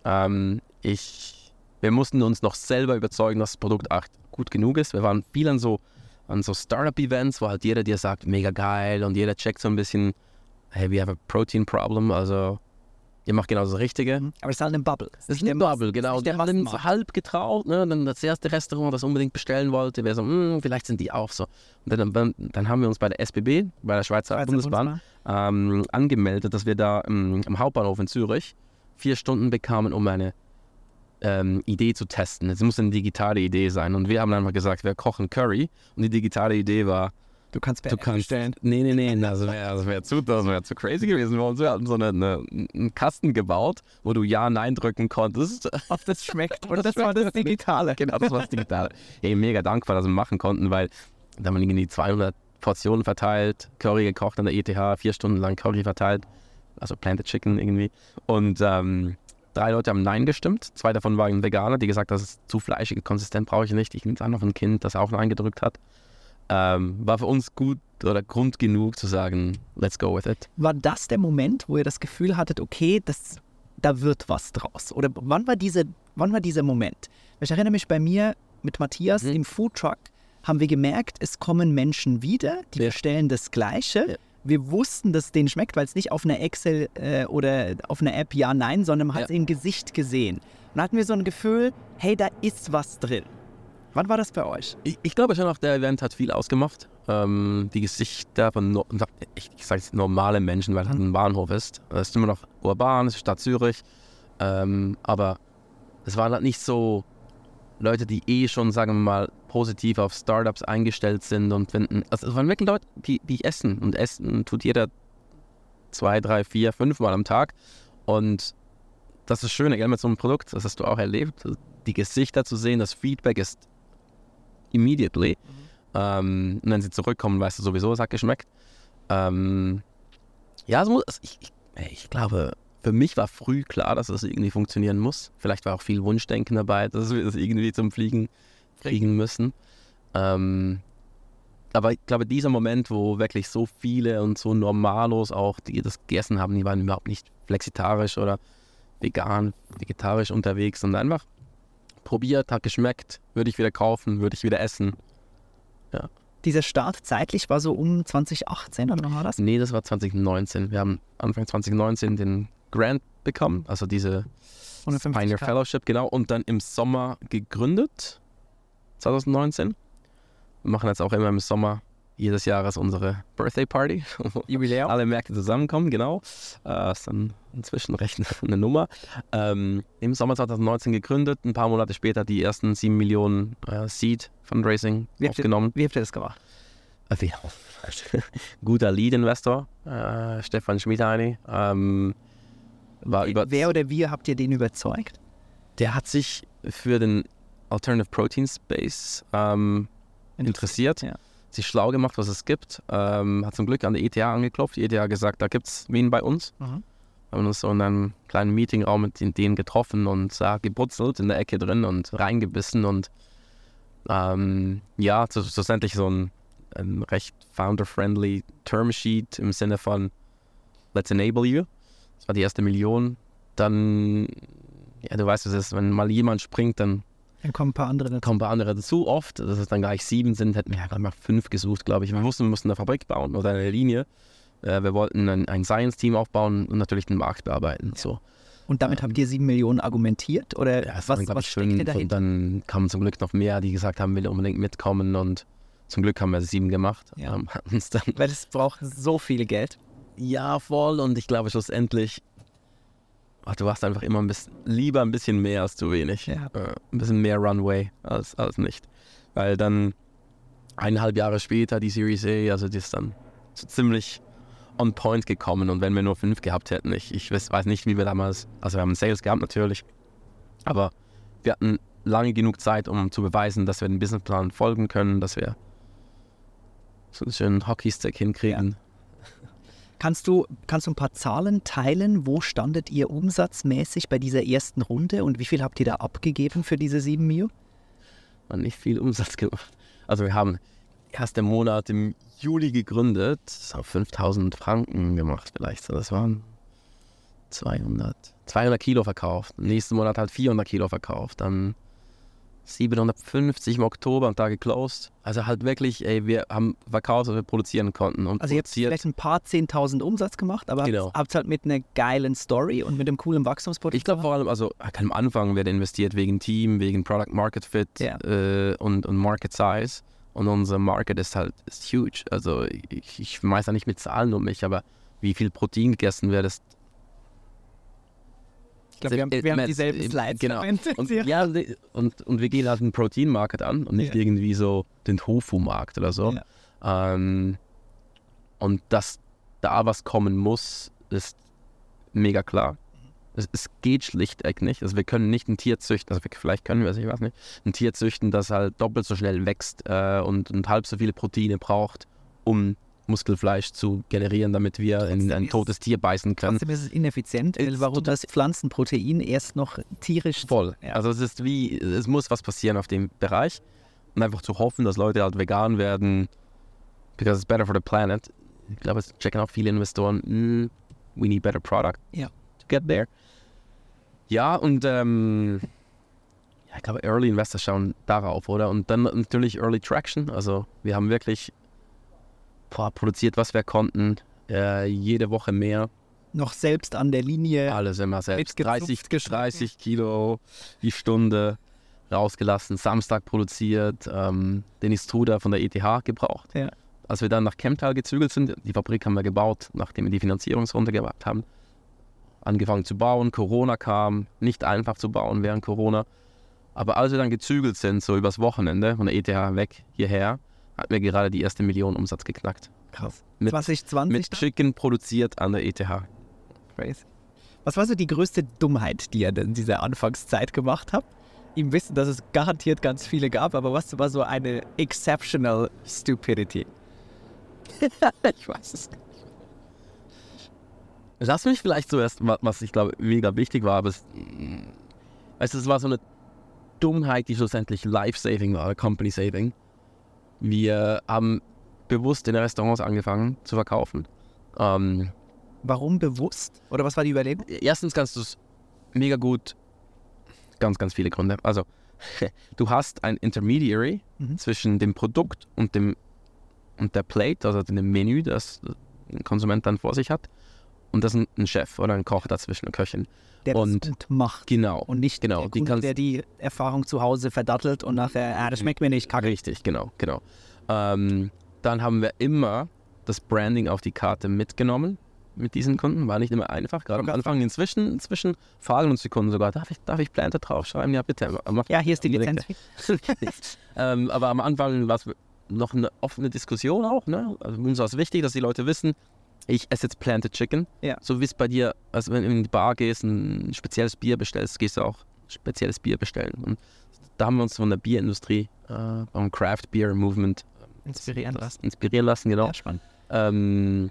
Ähm, ich, wir mussten uns noch selber überzeugen, dass das Produkt echt gut genug ist. Wir waren viel an so, an so Startup-Events, wo halt jeder dir sagt, mega geil und jeder checkt so ein bisschen, hey, we have a protein problem, also ihr macht genau das Richtige. Aber es ist halt eine Bubble. Es ist eine Bubble, genau. nicht haben so halb getraut, ne? Dann das erste Restaurant, das unbedingt bestellen wollte, wäre so, "Hm, vielleicht sind die auch so. Und dann, dann, dann haben wir uns bei der SBB, bei der Schweizer, Schweizer Bundesbahn, ähm, angemeldet, dass wir da im, im Hauptbahnhof in Zürich vier Stunden bekamen, um eine ähm, Idee zu testen. Es muss eine digitale Idee sein. Und wir haben einfach gesagt, wir kochen Curry. Und die digitale Idee war, Du kannst du kannst. Nee, nee, nee, das wäre das wär zu, das wär zu crazy gewesen. Wir hatten so eine, eine, einen Kasten gebaut, wo du Ja, Nein drücken konntest. Ob das schmeckt. Oder das war das Digitale. genau, das war das Digitale. Ey, mega dankbar, dass wir machen konnten, weil da haben wir irgendwie 200 Portionen verteilt, Curry gekocht an der ETH, vier Stunden lang Curry verteilt, also Planted Chicken irgendwie. Und ähm, drei Leute haben Nein gestimmt. Zwei davon waren Veganer, die gesagt, das ist zu fleischig, konsistent brauche ich nicht. Ich nehme es an auf ein Kind, das auch Nein gedrückt hat. Ähm, war für uns gut oder Grund genug zu sagen, let's go with it. War das der Moment, wo ihr das Gefühl hattet, okay, das, da wird was draus? Oder wann war, diese, wann war dieser Moment? Ich erinnere mich bei mir mit Matthias Mhm. im Foodtruck, haben wir gemerkt, es kommen Menschen wieder, die Ja. bestellen das Gleiche, Ja. wir wussten, dass es denen schmeckt, weil es nicht auf einer Excel äh, oder auf einer App ja, nein, sondern man hat es Ja. im Gesicht gesehen. Und da hatten wir so ein Gefühl, hey, da ist was drin. Wann war das bei euch? Ich, ich glaube schon auch, der Event hat viel ausgemacht. Ähm, die Gesichter von, no ich, ich sage jetzt normale Menschen, weil es halt ein Bahnhof ist. Es ist immer noch urban, es ist Stadt Zürich. Ähm, aber es waren halt nicht so Leute, die eh schon, sagen wir mal, positiv auf Startups eingestellt sind und finden. Also es waren wirklich Leute, die, die essen. Und essen tut jeder zwei, drei, vier, fünf Mal am Tag. Und das ist das Schöne, gell, mit so einem Produkt, das hast du auch erlebt. Die Gesichter zu sehen, das Feedback ist immediately. Ähm, und wenn sie zurückkommen, weißt du sowieso, es hat geschmeckt. Ähm, ja, es muss, es- ich, ich, ich glaube, für mich war früh klar, dass das irgendwie funktionieren muss. Vielleicht war auch viel Wunschdenken dabei, dass wir das irgendwie zum Fliegen kriegen müssen. Ähm, aber ich glaube, dieser Moment, wo wirklich so viele und so Normalos auch, die das gegessen haben, die waren überhaupt nicht flexitarisch oder vegan, vegetarisch unterwegs und einfach probiert, hat geschmeckt, würde ich wieder kaufen, würde ich wieder essen. Dieser Start zeitlich war so um 2018 oder war das? Nee, das war 2019. Wir haben Anfang 2019 den Grant bekommen, also diese 150K. Pioneer Fellowship, genau, und dann im Sommer gegründet, 2019. Wir machen jetzt auch immer im Sommer jedes Jahres unsere Birthday Party, wo Jubiläum. alle Märkte zusammenkommen, genau. Äh, ist dann inzwischen recht eine Nummer. Ähm, Im Sommer 2019 gegründet, ein paar Monate später die ersten 7 Millionen äh, Seed Fundraising Wie habt, ihr, aufgenommen. wie habt ihr das gemacht? Ja, guter Lead-Investor, äh, Stefan Schmidheini. Ähm, war über, Wer oder wie habt ihr den überzeugt? der hat sich für den Alternative Protein Space ähm, interessiert, Ja. Sich schlau gemacht, was es gibt. Ähm, hat zum Glück an der ETH angeklopft. Die ETH hat gesagt, da gibt es wen bei uns. Mhm. Wir haben uns so in einem kleinen Meetingraum mit den- denen getroffen und da gebutzelt in der Ecke drin und reingebissen und ähm, ja, so- schlussendlich so ein, ein recht founder-friendly Termsheet im Sinne von Let's enable you. Das war die erste Million. Dann, ja, du weißt, es ist, wenn mal jemand springt, dann Dann kommen ein paar andere dazu. kommen ein paar andere dazu. Oft, dass es dann gleich sieben sind, hätten wir ja gerade mal fünf gesucht, glaube ich. Wir wussten, wir mussten eine Fabrik bauen oder eine Linie. Äh, wir wollten ein, ein Science-Team aufbauen und natürlich den Markt bearbeiten. So. Und damit habt ihr sieben Millionen argumentiert? Oder Ja, was, glaube was fünf. Und dann kamen zum Glück noch mehr, die gesagt haben, will unbedingt mitkommen. Und zum Glück haben wir sieben gemacht. Ja. Ähm, dann Weil es braucht so viel Geld. ja voll. Und ich glaube schlussendlich, ach, du hast einfach immer ein bisschen, lieber ein bisschen mehr als zu wenig. Ja. Äh, ein bisschen mehr Runway als, als nicht. Weil dann eineinhalb Jahre später die Series A, also die ist dann so ziemlich on point gekommen. Und wenn wir nur fünf gehabt hätten, ich, ich weiß nicht, wie wir damals, also wir haben Sales gehabt natürlich, aber wir hatten lange genug Zeit, um zu beweisen, dass wir den Businessplan folgen können, dass wir so einen schönen Hockeystick hinkriegen. Kannst du, kannst du ein paar Zahlen teilen? Wo standet ihr umsatzmäßig bei dieser ersten Runde und wie viel habt ihr da abgegeben für diese sieben Mio? Man nicht viel Umsatz gemacht. Also wir haben erst im Monat im Juli gegründet, haben 5000 Franken gemacht vielleicht. So, Das waren 200, 200 Kilo verkauft. Nächsten Monat halt 400 Kilo verkauft. Dann 750 im Oktober und da geclosed. Also halt wirklich, ey, wir haben verkauft, was wir produzieren konnten. Und Also ihr habt vielleicht ein paar 10.000 Umsatz gemacht, aber Genau. habt halt mit einer geilen Story und mit einem coolen Wachstumspotenzial. Ich glaube vor allem, also am Anfang wird investiert wegen Team, wegen Product Market Fit Ja. äh, und, und Market Size. Und unser Market ist halt ist huge. Also ich, ich weiß ja nicht mit Zahlen um mich, aber wie viel Protein gegessen wird, ist ich glaube, wir haben, wir haben dieselben Slides Genau. verwendet. Und, ja. und, und wir gehen halt einen Protein Market an und nicht Ja. irgendwie so den Tofu-Markt oder so. Ja. Ähm, und dass da was kommen muss, ist mega klar. Es, es geht schlichtweg nicht. Also wir können nicht ein Tier züchten, also wir, vielleicht können wir es, ich weiß nicht, ein Tier züchten, das halt doppelt so schnell wächst äh, und, und halb so viele Proteine braucht, um Muskelfleisch zu generieren, damit wir in ein ist- totes Tier beißen können. Trotzdem ist es ineffizient, weil Ist warum das Pflanzenprotein erst noch tierisch Voll. Ja. Also es ist wie, es muss was passieren auf dem Bereich. Und einfach zu hoffen, dass Leute halt vegan werden, because it's better for the planet. Ich glaube, es checken auch viele Investoren, mm, we need better product Ja. to get there. Ja, und ähm, ja, ich glaube, Early Investors schauen darauf, oder? Und dann natürlich Early Traction. Also wir haben wirklich boah, produziert, was wir konnten. äh, jede Woche mehr. Noch selbst an der Linie. Alles immer selbst. Mitgezupft, 30, geschnitten. 30 Kilo die Stunde rausgelassen, Samstag produziert, ähm, Dennis Truder von der ETH gebraucht. Ja. Als wir dann nach Chemtal gezügelt sind, die Fabrik haben wir gebaut, nachdem wir die Finanzierungsrunde gehabt haben, angefangen zu bauen, Corona kam, nicht einfach zu bauen während Corona. Aber als wir dann gezügelt sind, so übers Wochenende von der ETH weg hierher, hatten wir gerade die erste Million Umsatz geknackt. Krass. Mit, 2020 mit dann? Chicken produziert an der ETH. Crazy. Was war so die größte Dummheit, die ihr denn in dieser Anfangszeit gemacht habt? Im Wissen, dass es garantiert ganz viele gab, aber was war so eine exceptional stupidity? ich weiß es nicht. Lass mich vielleicht zuerst, wa- was ich glaube mega wichtig war, aber es, mm, es war so eine Dummheit, die schlussendlich Life-Saving war, Company-Saving. Wir haben bewusst in Restaurants angefangen zu verkaufen. Ähm, Warum bewusst? Oder was war die Überlegung? erstens kannst du es mega gut, ganz, ganz viele Gründe. Also, du hast ein Intermediary Mhm. zwischen dem Produkt und dem und der Plate, also dem Menü, das ein Konsument dann vor sich hat. Und das ist ein Chef oder ein Koch dazwischen, eine Köchin. Der Und- das gut macht. Genau. Und nicht genau, der die Kunde, der die Erfahrung zu Hause verdattelt und nachher, ah, das schmeckt mir nicht, kacke. Richtig, genau, genau. Ähm, dann haben wir immer das Branding auf die Karte mitgenommen mit diesen Kunden. War nicht immer einfach, gerade am. Anfang. Inzwischen, inzwischen fragen uns die Kunden sogar, darf ich, darf ich Planter draufschreiben? Ja, bitte. Ja, hier ist die. Lizenz. ähm, aber am Anfang war es noch eine offene Diskussion auch. Ne? Also uns war es wichtig, dass die Leute wissen, ich esse jetzt Planted Chicken. Ja. So wie es bei dir, also wenn du in die Bar gehst, ein spezielles Bier bestellst, gehst du auch spezielles Bier bestellen. Und da haben wir uns von der Bierindustrie, äh, vom Craft Beer Movement Inspirieren lassen. inspirieren lassen, genau. Ja, spannend. Ähm,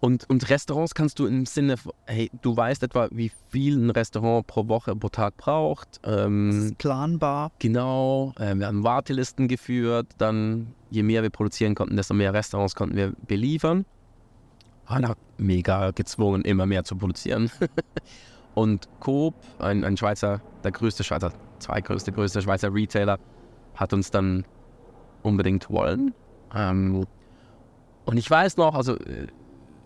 und, und Restaurants kannst du im Sinne, hey, du weißt etwa, wie viel ein Restaurant pro Woche, pro Tag braucht. Das Ähm, ist planbar. Genau, äh, wir haben Wartelisten geführt, dann je mehr wir produzieren konnten, desto mehr Restaurants konnten wir beliefern. Auch mega gezwungen, immer mehr zu produzieren. Und Coop, ein, ein Schweizer, der größte Schweizer, zweitgrößte, größte Schweizer Retailer, hat uns dann unbedingt wollen. Ähm, und ich weiß noch, also äh,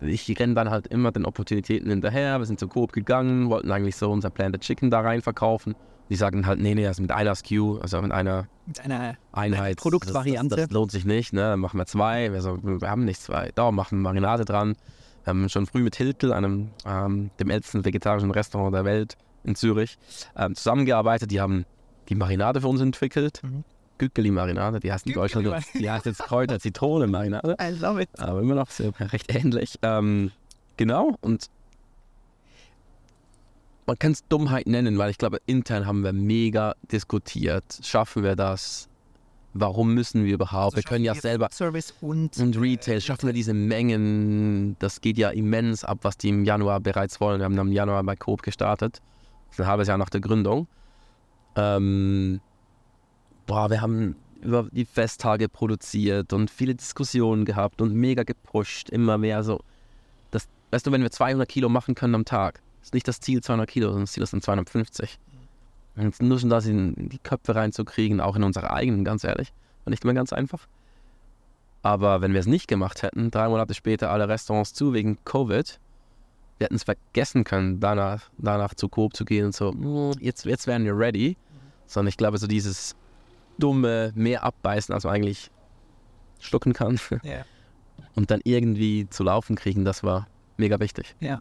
ich renne dann halt immer den Opportunitäten hinterher. Wir sind zu Coop gegangen, wollten eigentlich so unser Planted Chicken da rein verkaufen. Die sagten halt, nee, nee, das mit einer SKU, also mit einer Mit einer Einheit. Produktvariante. Das, das, lohnt sich nicht, ne? Dann machen wir zwei. Wir, so, wir haben nicht zwei. Da machen wir Marinade dran. Wir haben schon früh mit Hiltel, einem ähm, dem ältesten vegetarischen Restaurant der Welt in Zürich, ähm, zusammengearbeitet. Die haben die Marinade für uns entwickelt. Mhm. Güggeli-Marinade, die heißt in Deutschland, die heißt jetzt Kräuter Zitrone-Marinade I love it. aber immer noch sehr, recht ähnlich. Ähm, genau, und man kann es Dummheit nennen, weil ich glaube, intern haben wir mega diskutiert. Schaffen wir das? Warum müssen wir überhaupt? wir können ja selber. Service und Und Retail, schaffen wir diese Mengen? Das geht ja immens ab, was die im Januar bereits wollen. Wir haben im Januar bei Coop gestartet. Das ist ein halbes Jahr nach der Gründung. Ähm, boah, wir haben über die Festtage produziert und viele Diskussionen gehabt und mega gepusht, immer mehr so. Das, weißt du, wenn wir 200 Kilo machen können am Tag, ist nicht das Ziel 200 Kilo, sondern das Ziel ist dann 250. Und nur schon das in die Köpfe reinzukriegen, auch in unsere eigenen, ganz ehrlich, war nicht immer ganz einfach. Aber wenn wir es nicht gemacht hätten, drei Monate später alle Restaurants zu wegen Covid, wir hätten es vergessen können, danach, danach zu Coop zu gehen und so, "Mm, jetzt, jetzt wären wir ready. Sondern ich glaube, so dieses dumme, mehr abbeißen, als man eigentlich schlucken kann Ja. und dann irgendwie zu laufen kriegen, das war mega wichtig. Ja.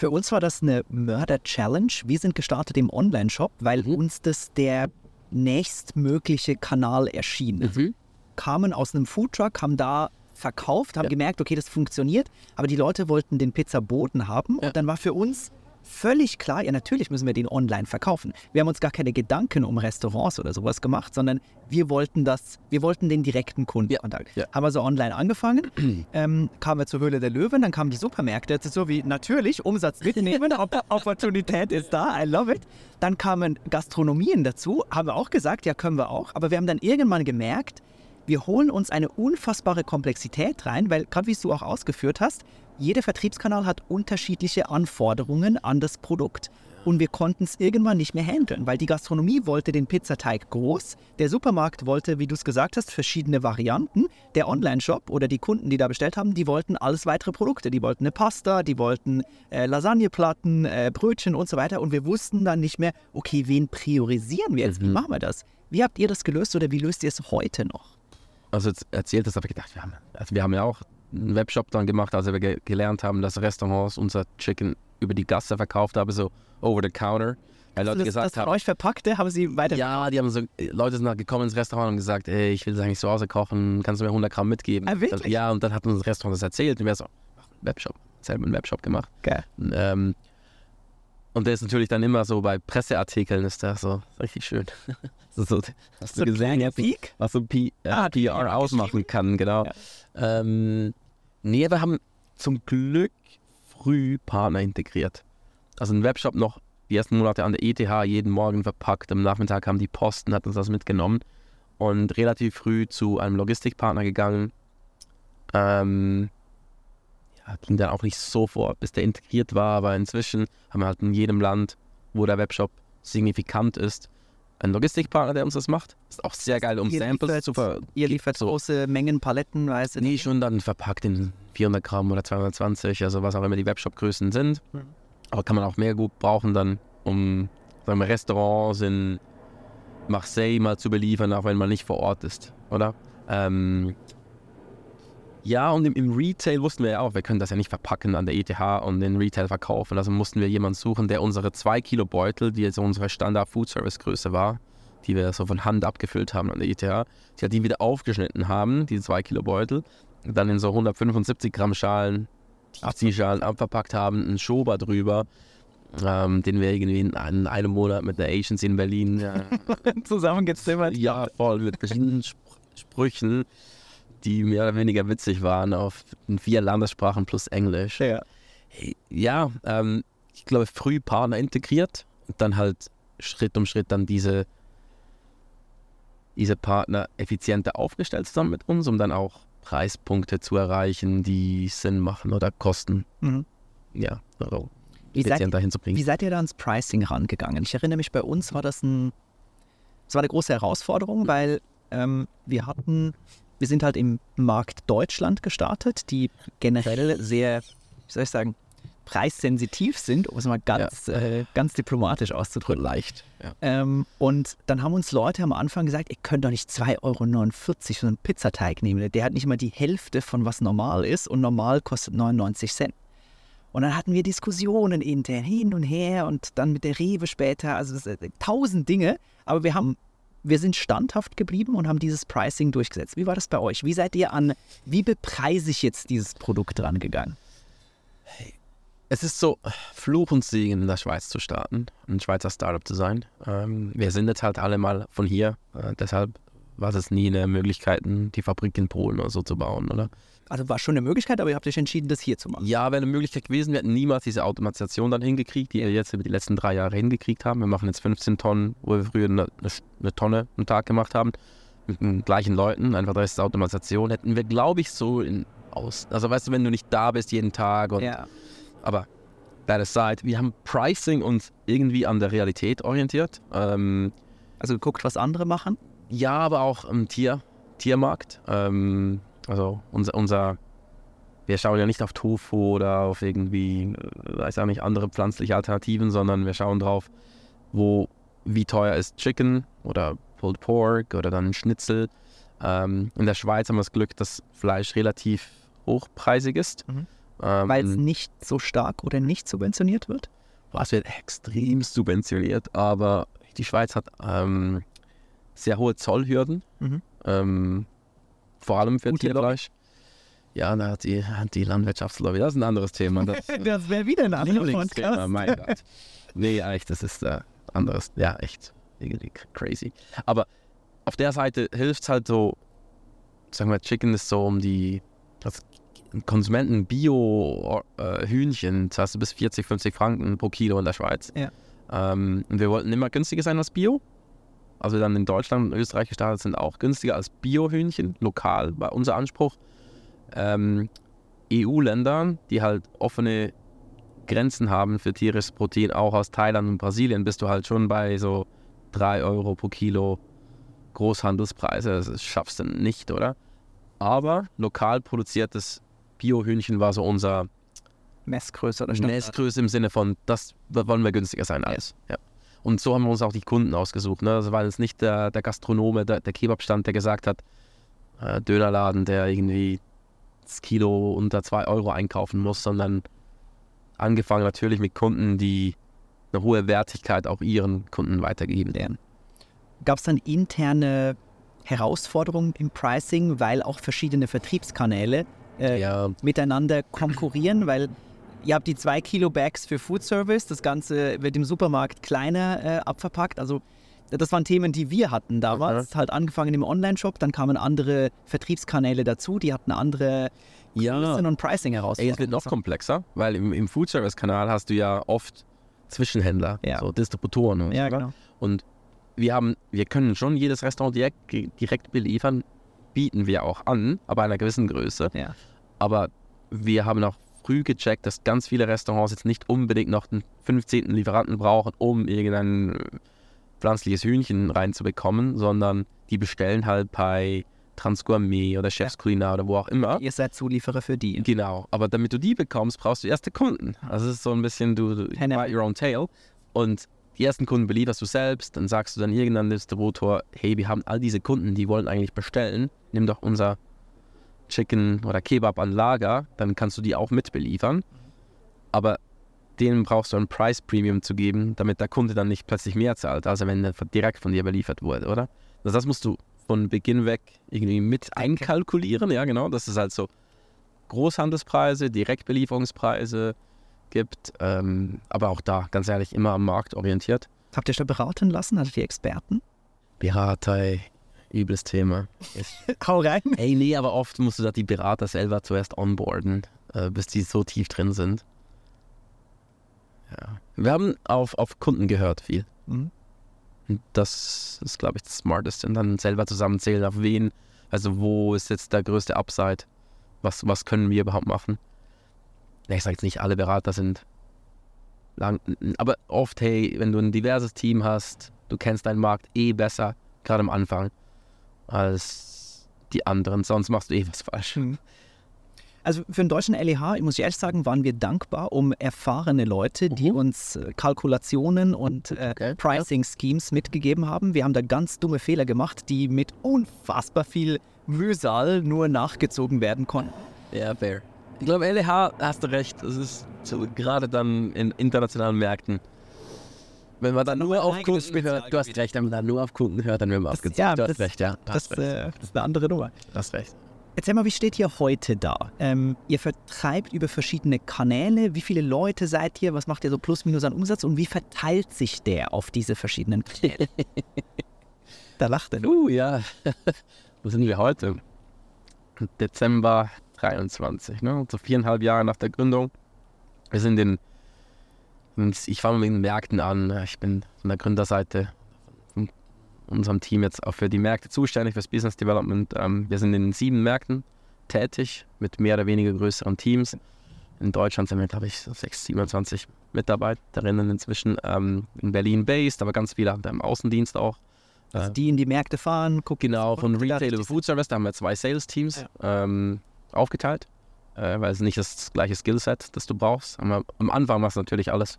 Für uns war das eine Mörder-Challenge. Wir sind gestartet im Online-Shop, weil Mhm. uns das der nächstmögliche Kanal erschien. Kamen aus einem Foodtruck, haben da verkauft, haben Ja. gemerkt, okay, das funktioniert, aber die Leute wollten den Pizzaboden haben Ja. und dann war für uns völlig klar, ja natürlich müssen wir den online verkaufen. Wir haben uns gar keine Gedanken um Restaurants oder sowas gemacht, sondern wir wollten das, wir wollten den direkten Kundenkontakt. Ja. Haben wir so online angefangen, ähm, kamen wir zur Höhle der Löwen, dann kamen die Supermärkte, das ist so wie natürlich Umsatz mitnehmen, Op Opportunität ist da, I love it. Dann kamen Gastronomien dazu, haben wir auch gesagt, ja können wir auch, aber wir haben dann irgendwann gemerkt, wir holen uns eine unfassbare Komplexität rein, weil gerade wie du auch ausgeführt hast, jeder Vertriebskanal hat unterschiedliche Anforderungen an das Produkt. und wir konnten es irgendwann nicht mehr handeln, weil die Gastronomie wollte den Pizzateig groß, der Supermarkt wollte, wie du es gesagt hast, verschiedene Varianten, der Online-Shop oder die Kunden, die da bestellt haben, die wollten alles weitere Produkte, die wollten eine Pasta, die wollten äh, Lasagneplatten, äh, Brötchen und so weiter und wir wussten dann nicht mehr, okay, wen priorisieren wir jetzt, wie Mhm. machen wir das? Wie habt ihr das gelöst oder wie löst ihr es heute noch? Also erzählt das, habe ich gedacht, wir haben, also wir haben ja auch einen Webshop dann gemacht, als wir ge gelernt haben, dass Restaurants unser Chicken über die Gasse verkauft haben, so over the counter. Weil Leute das, gesagt das von haben, euch verpackte, haben sie weiter. ja, die haben so, Leute sind halt gekommen ins Restaurant und gesagt, ey, ich will das eigentlich zu Hause kochen, kannst du mir 100 Gramm mitgeben? Ah, wirklich? Ja, und dann hat uns das Restaurant das erzählt und wir so, Webshop, selber einen Webshop gemacht. Geil. Ähm, und der ist natürlich dann immer so bei Presseartikeln ist der so richtig schön. so, so, hast So du ein gesehen, so- Peak? was so P, Ah, PR ausmachen kann, genau. Ja. Ähm, nee, wir haben zum Glück früh Partner integriert. Also ein Webshop noch die ersten Monate an der ETH jeden Morgen verpackt. Am Nachmittag haben die Posten, hat uns das mitgenommen und relativ früh zu einem Logistikpartner gegangen. Ähm, ja, ging dann auch nicht sofort, bis der integriert war, aber inzwischen haben wir halt in jedem Land, wo der Webshop signifikant ist, einen Logistikpartner, der uns das macht. Ist auch sehr geil, um Ihr Samples liefert- zu ver Ihr liefert so. große Mengen, palettenweise. Nee, schon dann verpackt in 400 Gramm oder 220, also was auch immer die Webshop-Größen sind. Mhm. Aber kann man auch mehr gut brauchen dann, um sagen wir, Restaurants in Marseille mal zu beliefern, auch wenn man nicht vor Ort ist, oder? Ähm, ja, und im, im Retail wussten wir ja auch, wir können das ja nicht verpacken an der ETH und in Retail verkaufen. Also mussten wir jemanden suchen, der unsere 2 Kilo Beutel, die jetzt unsere Standard Food Service Größe war, die wir so von Hand abgefüllt haben an der ETH, die halt die wieder aufgeschnitten haben, diese 2 Kilo Beutel, dann in so 175 Gramm Schalen, die Schalen abverpackt haben, einen Schober drüber, ähm, den wir irgendwie in, in einem Monat mit einer Agency in Berlin ja, zusammengezimmert. ja, voll mit verschiedenen Spr Sprüchen, die mehr oder weniger witzig waren auf vier Landessprachen plus Englisch. Ja. Ja, ähm, ich glaube, früh Partner integriert und dann halt Schritt um Schritt dann diese, diese Partner effizienter aufgestellt zusammen mit uns, um dann auch Preispunkte zu erreichen, die Sinn machen oder Kosten, Mhm. ja, also Wie seid, effizienter hinzubringen. wie seid ihr da ans Pricing rangegangen? Ich erinnere mich, bei uns war das ein, das war eine große Herausforderung, weil ähm, wir hatten, wir sind halt im Markt Deutschland gestartet, die generell sehr, wie soll ich sagen, preissensitiv sind, um es mal ganz, äh, ganz diplomatisch auszudrücken. leicht. Ja. Ähm, und dann haben uns Leute am Anfang gesagt, ihr könnt doch nicht 2,49 Euro für einen Pizzateig nehmen. Der hat nicht mal die Hälfte von was normal ist und normal kostet 99 Cent. Und dann hatten wir Diskussionen intern hin und her und dann mit der Rewe später, also äh, tausend Dinge. Aber wir haben, wir sind standhaft geblieben und haben dieses Pricing durchgesetzt. Wie war das bei euch? Wie seid ihr an, wie bepreise ich jetzt dieses Produkt rangegangen? Es ist so Fluch und Segen in der Schweiz zu starten, ein Schweizer Startup zu sein. Ähm, wir sind jetzt halt alle mal von hier, äh, deshalb war es nie eine Möglichkeit, die Fabrik in Polen oder so zu bauen, oder? Also war schon eine Möglichkeit, aber ihr habt euch entschieden, das hier zu machen. Ja, wäre eine Möglichkeit gewesen. Wir hätten niemals diese Automatisation dann hingekriegt, die wir jetzt über die letzten drei Jahre hingekriegt haben. Wir machen jetzt 15 Tonnen, wo wir früher eine, eine Tonne am Tag gemacht haben, mit den gleichen Leuten. Einfach ist die Automatisation. Hätten wir, glaube ich, so in aus. Also weißt du, wenn du nicht da bist jeden Tag und Ja. aber that aside, wir haben Pricing uns irgendwie an der Realität orientiert. Ähm, Also geguckt, was andere machen. ja, aber auch im Tier, Tiermarkt. Ähm, also unser, unser, wir schauen ja nicht auf Tofu oder auf irgendwie, äh, weiß auch nicht, andere pflanzliche Alternativen, sondern wir schauen drauf, wo, wie teuer ist Chicken oder Pulled Pork oder dann Schnitzel. Ähm, in der Schweiz haben wir das Glück, dass Fleisch relativ hochpreisig ist. Mhm. Ähm, Weil es nicht so stark oder nicht subventioniert wird? Es wird extrem subventioniert, aber die Schweiz hat ähm, sehr hohe Zollhürden, Mhm. Vor allem für Gute Tierfleisch. Ja, da hat die, hat die Landwirtschaftslobby, das ist ein anderes Thema. Das, Das wäre wieder ein Lieblingsthema, Podcast. mein Gott. Nee, echt, das ist äh, anderes, ja, echt crazy. Aber auf der Seite hilft es halt so, sagen wir, Chicken ist so um die, das Konsumenten Bio-Hühnchen, zahlst du bis 40, 50 Franken pro Kilo in der Schweiz. Ja. Ähm, und wir wollten immer günstiger sein als Bio. Also dann in Deutschland und Österreich gestartet sind auch günstiger als Bio-Hühnchen, lokal war unser Anspruch. Ähm, EU-Ländern, die halt offene Grenzen haben für tierisches Protein, auch aus Thailand und Brasilien, bist du halt schon bei so 3 Euro pro Kilo Großhandelspreise. Das schaffst du nicht, oder? Aber lokal produziertes Biohühnchen war so unser Messgröße oder Standard. Messgröße im Sinne von, das wollen wir günstiger sein als. Ja. Und so haben wir uns auch die Kunden ausgesucht. Ne? Das war jetzt nicht der, der Gastronome, der, der Kebabstand, der gesagt hat, äh, Dönerladen, der irgendwie das Kilo unter 2 Euro einkaufen muss, sondern angefangen natürlich mit Kunden, die eine hohe Wertigkeit auch ihren Kunden weitergeben. Ja. Gab es dann interne Herausforderungen im Pricing, weil auch verschiedene Vertriebskanäle äh, Ja, miteinander konkurrieren, weil ihr habt die 2 Kilo Bags für Food Service, das Ganze wird im Supermarkt kleiner äh, abverpackt. Also das waren Themen, die wir hatten damals. Halt angefangen im Online-Shop, dann kamen andere Vertriebskanäle dazu, die hatten andere ja. Und Pricing herausforderungen. es wird noch komplexer, weil im, im Foodservice-Kanal hast du ja oft Zwischenhändler, Ja. so Distributoren und Ja, so. ne? genau. Und wir haben, wir können schon jedes Restaurant direkt, direkt beliefern, bieten wir auch an, aber einer gewissen Größe. Ja. Aber wir haben auch früh gecheckt, dass ganz viele Restaurants jetzt nicht unbedingt noch den 15. Lieferanten brauchen, um irgendein äh, pflanzliches Hühnchen reinzubekommen, sondern die bestellen halt bei Transgourmet oder Chefs Culinar oder wo auch immer. Ihr seid Zulieferer für die. Genau, aber damit du die bekommst, brauchst du erste Kunden. Also es ist so ein bisschen, du, du bite your own tail. Und die ersten Kunden belieferst du selbst, dann sagst du dann irgendeinem Distributor, hey, wir haben all diese Kunden, die wollen eigentlich bestellen, nimm doch unser Chicken oder Kebab an Lager, dann kannst du die auch mitbeliefern. Aber denen brauchst du ein Price Premium zu geben, damit der Kunde dann nicht plötzlich mehr zahlt, als wenn er direkt von dir beliefert wurde, oder? Also das musst du von Beginn weg irgendwie mit einkalkulieren, ja genau. Das ist halt so Großhandelspreise, Direktbelieferungspreise gibt, ähm, aber auch da, ganz ehrlich, immer am Markt orientiert. Habt ihr schon beraten lassen? Hattet ihr Experten? Berater, übles Thema. Hau rein. Ey, nee, aber oft musst du da die Berater selber zuerst onboarden, äh, bis die so tief drin sind. Ja. Wir haben auf, auf Kunden gehört viel. Mhm. Und das ist, glaube ich, das Smarteste. Und dann selber zusammenzählen, auf wen, also wo ist jetzt der größte Upside? Was, was können wir überhaupt machen? Ich sage jetzt nicht, alle Berater sind lang, aber oft, hey, wenn du ein diverses Team hast, du kennst deinen Markt eh besser, gerade am Anfang, als die anderen. Sonst machst du eh was falsch. Also für den deutschen LEH, muss ich ehrlich sagen, waren wir dankbar um erfahrene Leute, die uns äh, Kalkulationen und äh, Okay. Pricing-Schemes mitgegeben haben. Wir haben da ganz dumme Fehler gemacht, die mit unfassbar viel Mühsal nur nachgezogen werden konnten. Ja, fair. Ich glaube, LEH, hast du recht, das ist so, gerade dann in internationalen Märkten. Wenn man dann nur auf Kunden hört, du hast recht, wenn man dann nur auf Kunden hört, dann wird man abgezogen. ja, du hast das- recht, ja. Das, recht. äh, das ist eine andere Nummer. Du hast recht. Erzähl mal, wie steht ihr heute da? Ähm, ihr vertreibt über verschiedene Kanäle. Wie viele Leute seid ihr? Was macht ihr so plus minus an Umsatz? Und wie verteilt sich der auf diese verschiedenen Kanäle? da lacht er. Uh, ja. Wo sind wir heute? Dezember 23, ne? So viereinhalb Jahre nach der Gründung. Wir sind in, ich fange mit den Märkten an. Ich bin von der Gründerseite von unserem Team jetzt auch für die Märkte zuständig, fürs Business Development. Ähm, wir sind in sieben Märkten tätig mit mehr oder weniger größeren Teams. In Deutschland sind wir, glaube ich, so 6, 27 Mitarbeiterinnen inzwischen. Ähm, in Berlin based, aber ganz viele haben im Außendienst auch. Also die in die Märkte fahren, gucken. Genau, von Retail über Food Service, da haben wir zwei Sales-Teams ähm, aufgeteilt, äh, weil es nicht das gleiche Skillset, das du brauchst. Am, am Anfang machst du natürlich alles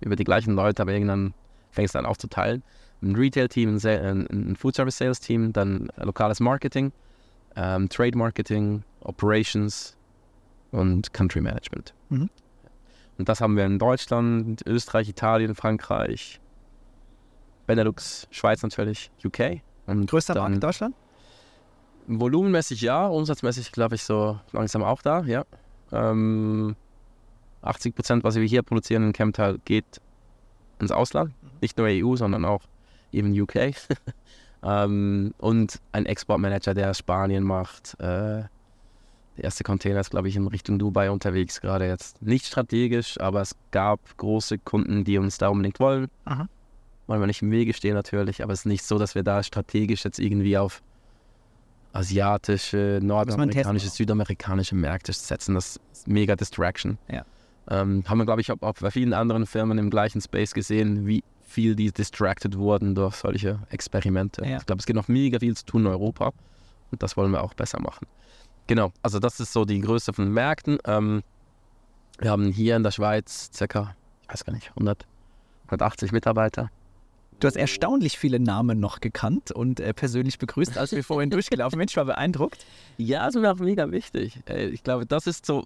über die gleichen Leute, aber irgendwann fängst du an aufzuteilen. Ein Retail-Team, ein, ein, ein Food Service Sales-Team, dann äh, lokales Marketing, ähm, Trade Marketing, Operations und Country Management. Mhm. Und das haben wir in Deutschland, Österreich, Italien, Frankreich, Benelux, Schweiz natürlich, UK. Und Größter dann- Markt in Deutschland? Volumenmäßig ja, umsatzmäßig glaube ich so langsam auch da, ja. Ähm, 80 Prozent, was wir hier produzieren in Chemtal, geht ins Ausland. Nicht nur EU, sondern auch eben UK. ähm, und ein Exportmanager, der Spanien macht. Äh, der erste Container ist, glaube ich, in Richtung Dubai unterwegs, gerade jetzt. Nicht strategisch, aber es gab große Kunden, die uns da unbedingt wollen. Aha. Wollen wir nicht im Wege stehen natürlich, aber es ist nicht so, dass wir da strategisch jetzt irgendwie auf asiatische, nordamerikanische, südamerikanische Märkte setzen. Das ist mega Distraction. Ja. Ähm, haben wir, glaube ich, auch auch bei vielen anderen Firmen im gleichen Space gesehen, wie viel die distracted wurden durch solche Experimente. Ja. Ich glaube, es gibt noch mega viel zu tun in Europa und das wollen wir auch besser machen. Genau, also das ist so die Größe von Märkten. Ähm, wir haben hier in der Schweiz circa, ich weiß gar nicht, 100, 180 Mitarbeiter. Du hast erstaunlich viele Namen noch gekannt und äh, persönlich begrüßt, als wir vorhin durchgelaufen. Mensch, war beeindruckt. Ja, ist mir auch mega wichtig. Äh, Ich glaube, das ist so,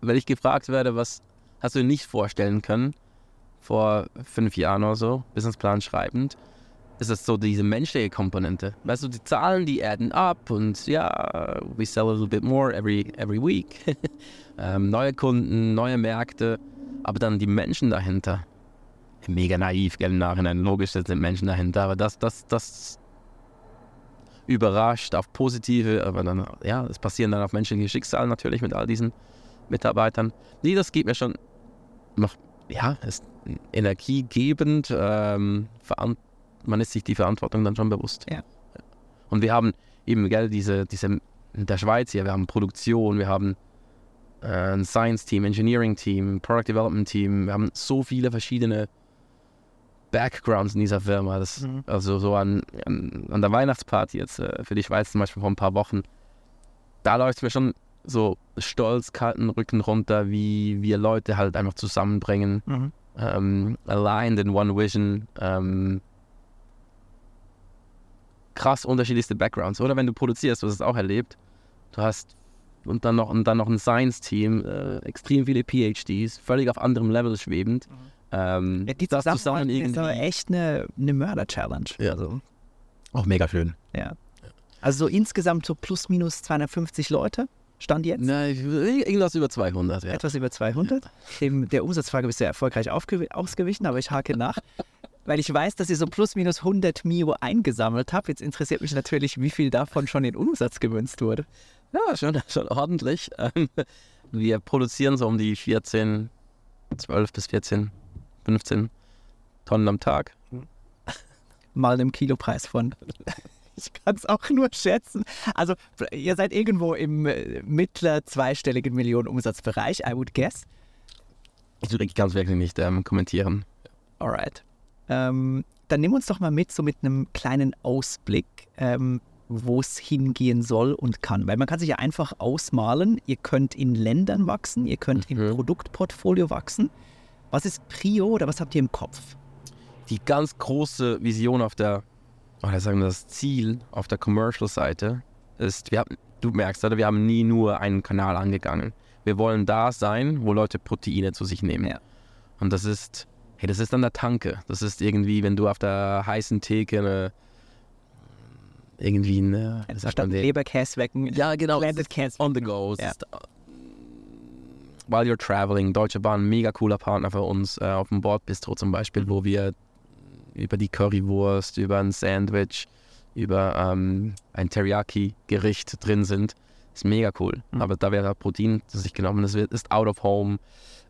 wenn ich gefragt werde, was hast du dir nicht vorstellen können, vor fünf Jahren oder so, Businessplan schreibend, ist es so diese menschliche Komponente. Weißt du, die Zahlen, die adden up und ja, we sell a little bit more every, every week. ähm, neue Kunden, neue Märkte, aber dann die Menschen dahinter. Mega naiv, gell, im Nachhinein. Logisch, da sind Menschen dahinter, aber das, das, das überrascht auf positive, aber dann, ja, es passieren dann auf menschliche Schicksale natürlich mit all diesen Mitarbeitern. Nee, das geht mir schon noch, ja, ist energiegebend. Ähm, man ist sich die Verantwortung dann schon bewusst. Ja. Und wir haben eben, gell, diese, diese, in der Schweiz hier, wir haben Produktion, wir haben äh, ein Science-Team, Engineering-Team, Product Development-Team, wir haben so viele verschiedene Backgrounds in dieser Firma. Das, Mhm. Also so an, an, an der Weihnachtsparty jetzt äh, für die Schweiz zum Beispiel vor ein paar Wochen, da läuft es mir schon so stolz, kalten Rücken runter, wie wir Leute halt einfach zusammenbringen, Mhm. ähm, aligned in one vision, ähm, krass unterschiedlichste Backgrounds. Oder wenn du produzierst, du hast es auch erlebt, du hast und dann noch, und dann noch ein Science-Team, äh, extrem viele PhDs, völlig auf anderem Level schwebend. Ähm, Ja, die das zusammen ist aber irgendwie. echt eine, eine Mörder-Challenge. Ja. Also, Auch mega schön. ja. also so insgesamt so plus minus 250 Leute, stand jetzt. Nein, irgendwas über 200, ja. Etwas über 200. Dem, der Umsatzfrage bist du erfolgreich aufgew ausgewichen, aber ich hake nach. Weil ich weiß, dass ihr so plus minus 100 Mio eingesammelt habt. Jetzt interessiert mich natürlich, wie viel davon schon in Umsatz gemünzt wurde. Ja, schon, schon ordentlich. Ähm, Wir produzieren so um die 14, 12 bis 14, 15 Tonnen am Tag. Mal einem Kilopreis von. Ich kann es auch nur schätzen. Also, ihr seid irgendwo im äh, mittler zweistelligen Millionen-Umsatzbereich, I would guess. Ich, kann es wirklich nicht ähm, kommentieren. Alright. Ähm, dann nimm uns doch mal mit, so mit einem kleinen Ausblick, ähm, wo es hingehen soll und kann. Weil man kann sich ja einfach ausmalen, ihr könnt in Ländern wachsen, ihr könnt im Mhm. Produktportfolio wachsen. Was ist Prio oder was habt ihr im Kopf? Die ganz große Vision auf der, oder sagen wir das Ziel auf der Commercial-Seite ist, wir haben, du merkst, oder, wir haben nie nur einen Kanal angegangen. Wir wollen da sein, wo Leute Proteine zu sich nehmen. Ja. Und das ist, hey, das ist an der Tanke. Das ist irgendwie, wenn du auf der heißen Theke eine, irgendwie eine, wie sagt man, Leberkäswecken, ja, genau. On the go. Ja. ist, äh, while you're traveling, Deutsche Bahn, mega cooler Partner für uns, äh, auf dem Bordbistro zum Beispiel, wo wir über die Currywurst, über ein Sandwich, über ähm, ein Teriyaki-Gericht drin sind. Ist mega cool. Mhm. Aber da wird halt Protein zu sich genommen. Wird- ist out of home.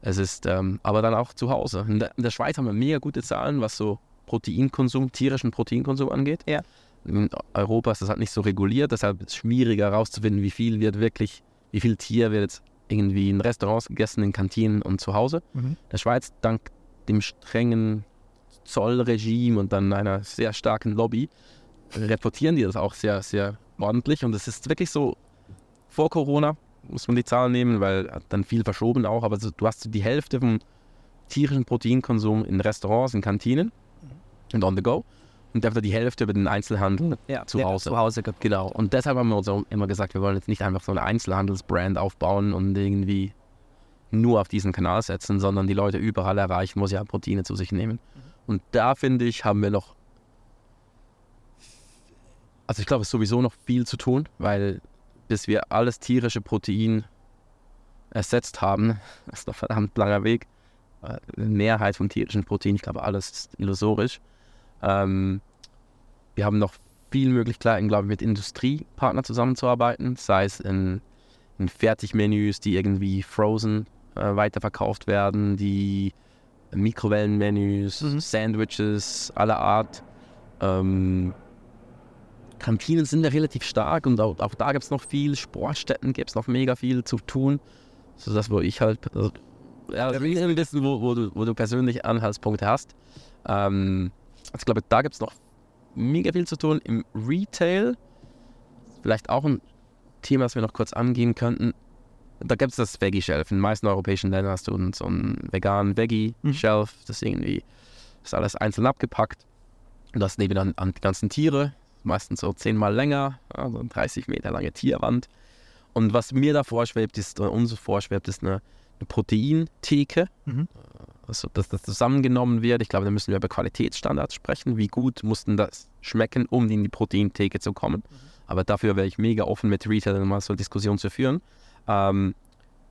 Es ist ähm, aber dann auch zu Hause. In der, in der Schweiz haben wir mega gute Zahlen, was so Proteinkonsum, tierischen Proteinkonsum angeht. Ja. In Europa ist das halt nicht so reguliert, deshalb ist es schwieriger herauszufinden, wie viel wird wirklich, wie viel Tier wird jetzt irgendwie in Restaurants gegessen, in Kantinen und zu Hause. Mhm. In der Schweiz, dank dem strengen Zollregime und dann einer sehr starken Lobby, reportieren die das auch sehr, sehr ordentlich. Und es ist wirklich so, vor Corona muss man die Zahlen nehmen, weil dann viel verschoben auch, aber so, du hast die Hälfte vom tierischen Proteinkonsum in Restaurants, in Kantinen und on the go. Und dafür die Hälfte über den Einzelhandel Ja, zu Hause. Zu Hause gibt. Genau. Und deshalb haben wir uns auch immer gesagt, wir wollen jetzt nicht einfach so eine Einzelhandelsbrand aufbauen und irgendwie nur auf diesen Kanal setzen, sondern die Leute überall erreichen, wo sie halt Proteine zu sich nehmen. Und da finde ich, haben wir noch, also ich glaube, es ist sowieso noch viel zu tun, weil bis wir alles tierische Protein ersetzt haben, ist ein verdammt langer Weg. Äh, Eine Mehrheit von tierischen Protein, ich glaube, alles ist illusorisch. Ähm, wir haben noch viele Möglichkeiten, glaube ich, mit Industriepartnern zusammenzuarbeiten, sei es in, in Fertigmenüs, die irgendwie frozen äh, weiterverkauft werden, die Mikrowellenmenüs, Mhm. Sandwiches aller Art. Ähm, Kantinen sind ja relativ stark und auch, auch da gibt es noch viel, Sportstätten gibt es noch mega viel zu tun. So das, wo ich halt also ja, ich will wissen, wo, wo, du, wo du persönlich Anhaltspunkte hast. Ähm, also ich glaube, da gibt es noch mega viel zu tun. Im Retail, vielleicht auch ein Thema, das wir noch kurz angehen könnten. Da gibt es das Veggie-Shelf. In den meisten europäischen Ländern hast du so einen veganen Veggie-Shelf. Das ist irgendwie ist alles einzeln abgepackt. Und das neben an, an die ganzen Tiere, meistens so zehnmal länger, also 30 Meter lange Tierwand. Und was mir da vorschwebt, ist, oder uns vorschwebt, ist eine, eine Proteintheke. Mhm. Also, dass das zusammengenommen wird. Ich glaube, da müssen wir über Qualitätsstandards sprechen. Wie gut muss denn das schmecken, um in die Proteintheke zu kommen? Mhm. Aber dafür wäre ich mega offen, mit Retailern mal so eine Diskussion zu führen. Ähm,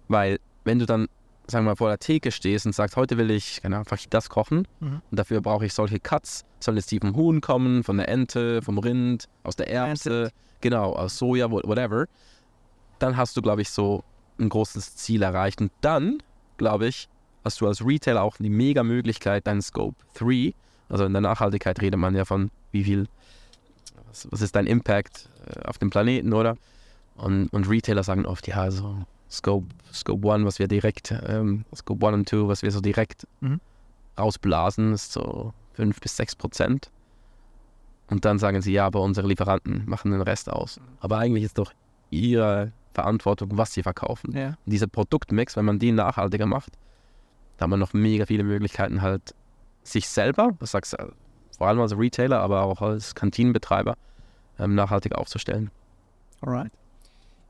weil, wenn du dann, sagen wir mal, vor der Theke stehst und sagst, heute will ich Ahnung, einfach das kochen Mhm. und dafür brauche ich solche Cuts, sollen jetzt die vom Huhn kommen, von der Ente, vom Rind, aus der Erbse, genau, aus Soja, whatever, dann hast du, glaube ich, so ein großes Ziel erreicht. Und dann, glaube ich, hast du als Retailer auch die mega Möglichkeit, deinen Scope 3, also in der Nachhaltigkeit redet man ja von, wie viel, was, was ist dein Impact äh, auf dem Planeten, oder? Und, und Retailer sagen oft, ja, also Scope, Scope 1, was wir direkt, ähm, Scope 1 und 2, was wir so direkt Mhm. rausblasen, ist so 5 bis 6 Prozent. Und dann sagen sie, ja, aber unsere Lieferanten machen den Rest aus. Aber eigentlich ist doch ihre Verantwortung, was sie verkaufen. Ja. Und dieser Produktmix, wenn man den nachhaltiger macht, da hat man noch mega viele Möglichkeiten, halt sich selber, das sagst du vor allem als Retailer, aber auch als Kantinenbetreiber, ähm, nachhaltig aufzustellen. Alright.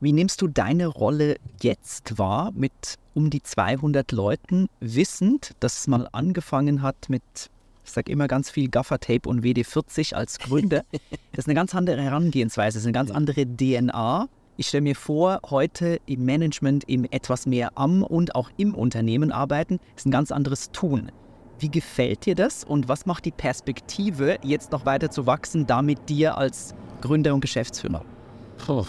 Wie nimmst du deine Rolle jetzt wahr mit um die 200 Leuten, wissend, dass es mal angefangen hat mit, ich sage immer ganz viel Gaffertape und WD40 als Gründer? Das ist eine ganz andere Herangehensweise, das ist eine ganz andere DNA. Ich stelle mir vor, heute im Management, im etwas mehr am und auch im Unternehmen arbeiten, ist ein ganz anderes Tun. Wie gefällt dir das und was macht die Perspektive, jetzt noch weiter zu wachsen, damit dir als Gründer und Geschäftsführer? Puh.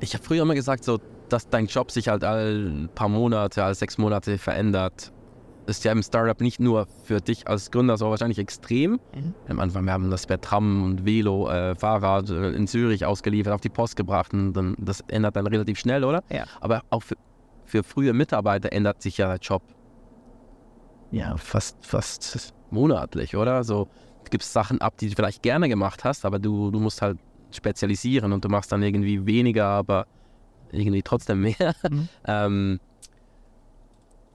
Ich habe früher immer gesagt, so, dass dein Job sich halt all paar Monate, all sechs Monate verändert. Ist ja im Startup nicht nur für dich als Gründer so wahrscheinlich extrem. Mhm. Am Anfang wir haben das per Tram und Velo, äh, Fahrrad äh, in Zürich ausgeliefert, auf die Post gebracht und dann, das ändert dann relativ schnell, oder? Ja. Aber auch für, für frühe Mitarbeiter ändert sich ja der Job ja fast, fast monatlich, oder? So, du gibst Sachen ab, die du vielleicht gerne gemacht hast, aber du, du musst halt spezialisieren und du machst dann irgendwie weniger, aber irgendwie trotzdem mehr. Mhm. ähm,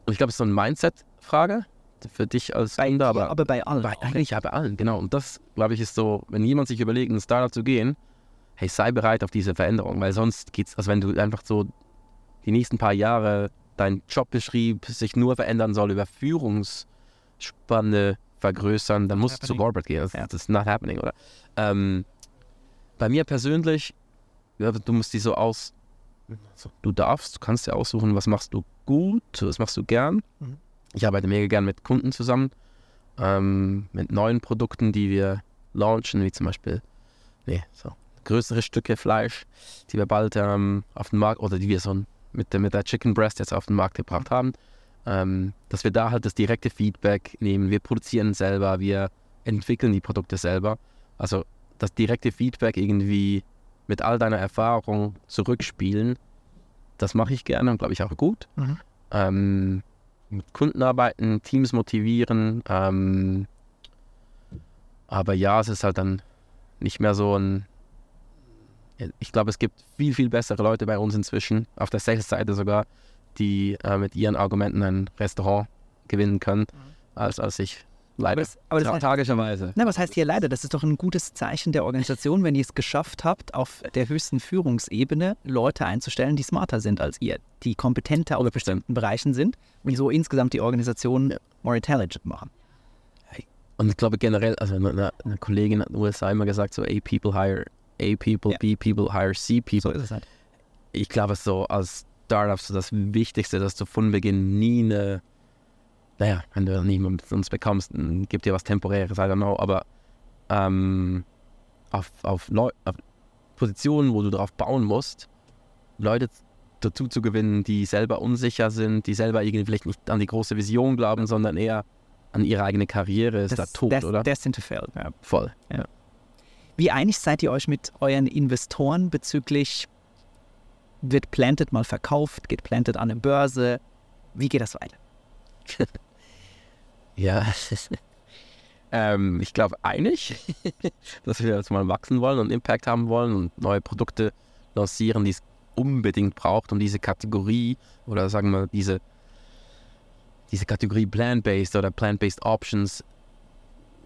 und ich glaube, es ist so eine Mindset-Frage für dich als Bei Gründer, aber, aber bei allen. bei, eigentlich ja bei allen, genau. Und das, glaube ich, ist so, wenn jemand sich überlegt, in ein Startup zu gehen, hey, sei bereit auf diese Veränderung, weil sonst geht's, also wenn du einfach so die nächsten paar Jahre dein Jobbeschrieb sich nur verändern soll über Führungsspanne vergrößern, dann musst du zu. Corporate gehen. Das, Ja. ist not happening, oder? Ähm, bei mir persönlich, du musst die so aus, du darfst, du kannst dir aussuchen, was machst du gut, was machst du gern. Mhm. Ich arbeite mega gern mit Kunden zusammen, ähm, mit neuen Produkten, die wir launchen, wie zum Beispiel, nee, so größere Stücke Fleisch, die wir bald ähm, auf den Markt, oder die wir so mit der, mit der Chicken Breast jetzt auf den Markt gebracht haben, ähm, dass wir da halt das direkte Feedback nehmen. Wir produzieren selber, wir entwickeln die Produkte selber. Also das direkte Feedback irgendwie mit all deiner Erfahrung zurückspielen, das mache ich gerne und glaube ich auch gut. Mhm. Ähm, mit Kunden arbeiten, Teams motivieren. Ähm, aber ja, es ist halt dann nicht mehr so ein. Ich glaube, es gibt viel, viel bessere Leute bei uns inzwischen, auf der Sales-Seite sogar, die äh, mit ihren Argumenten ein Restaurant gewinnen können, als, als ich leider. das, aber das heißt, tragischerweise. na, was heißt hier leider? Das ist doch ein gutes Zeichen der Organisation, wenn ihr es geschafft habt, auf der höchsten Führungsebene Leute einzustellen, die smarter sind als ihr, die kompetenter auf bestimmten Bereichen sind und so insgesamt die Organisation Ja. more intelligent machen. Und ich glaube generell, also eine, eine Kollegin hat in den USA immer gesagt, so A people hire A people, Ja. B people hire C people. So ist es halt. ich glaube, so als Startup so das Wichtigste, dass du von Beginn nie eine, naja, wenn du niemanden mit uns bekommst, dann gibt dir was Temporäres, I don't know, aber ähm, auf, auf, Leu auf Positionen, wo du drauf bauen musst, Leute dazu zu gewinnen, die selber unsicher sind, die selber irgendwie vielleicht nicht an die große Vision glauben, sondern eher an ihre eigene Karriere, ist da tot, des- oder? Destined to fail. Ja. Voll. Wie einig seid ihr euch mit euren Investoren bezüglich, wird Planted mal verkauft, geht Planted an eine Börse? Wie geht das weiter? Ja, ähm, ich glaube einig, dass wir jetzt mal wachsen wollen und Impact haben wollen und neue Produkte lancieren, die es unbedingt braucht, um diese Kategorie oder sagen wir diese, diese Kategorie Plant-Based oder Plant-Based Options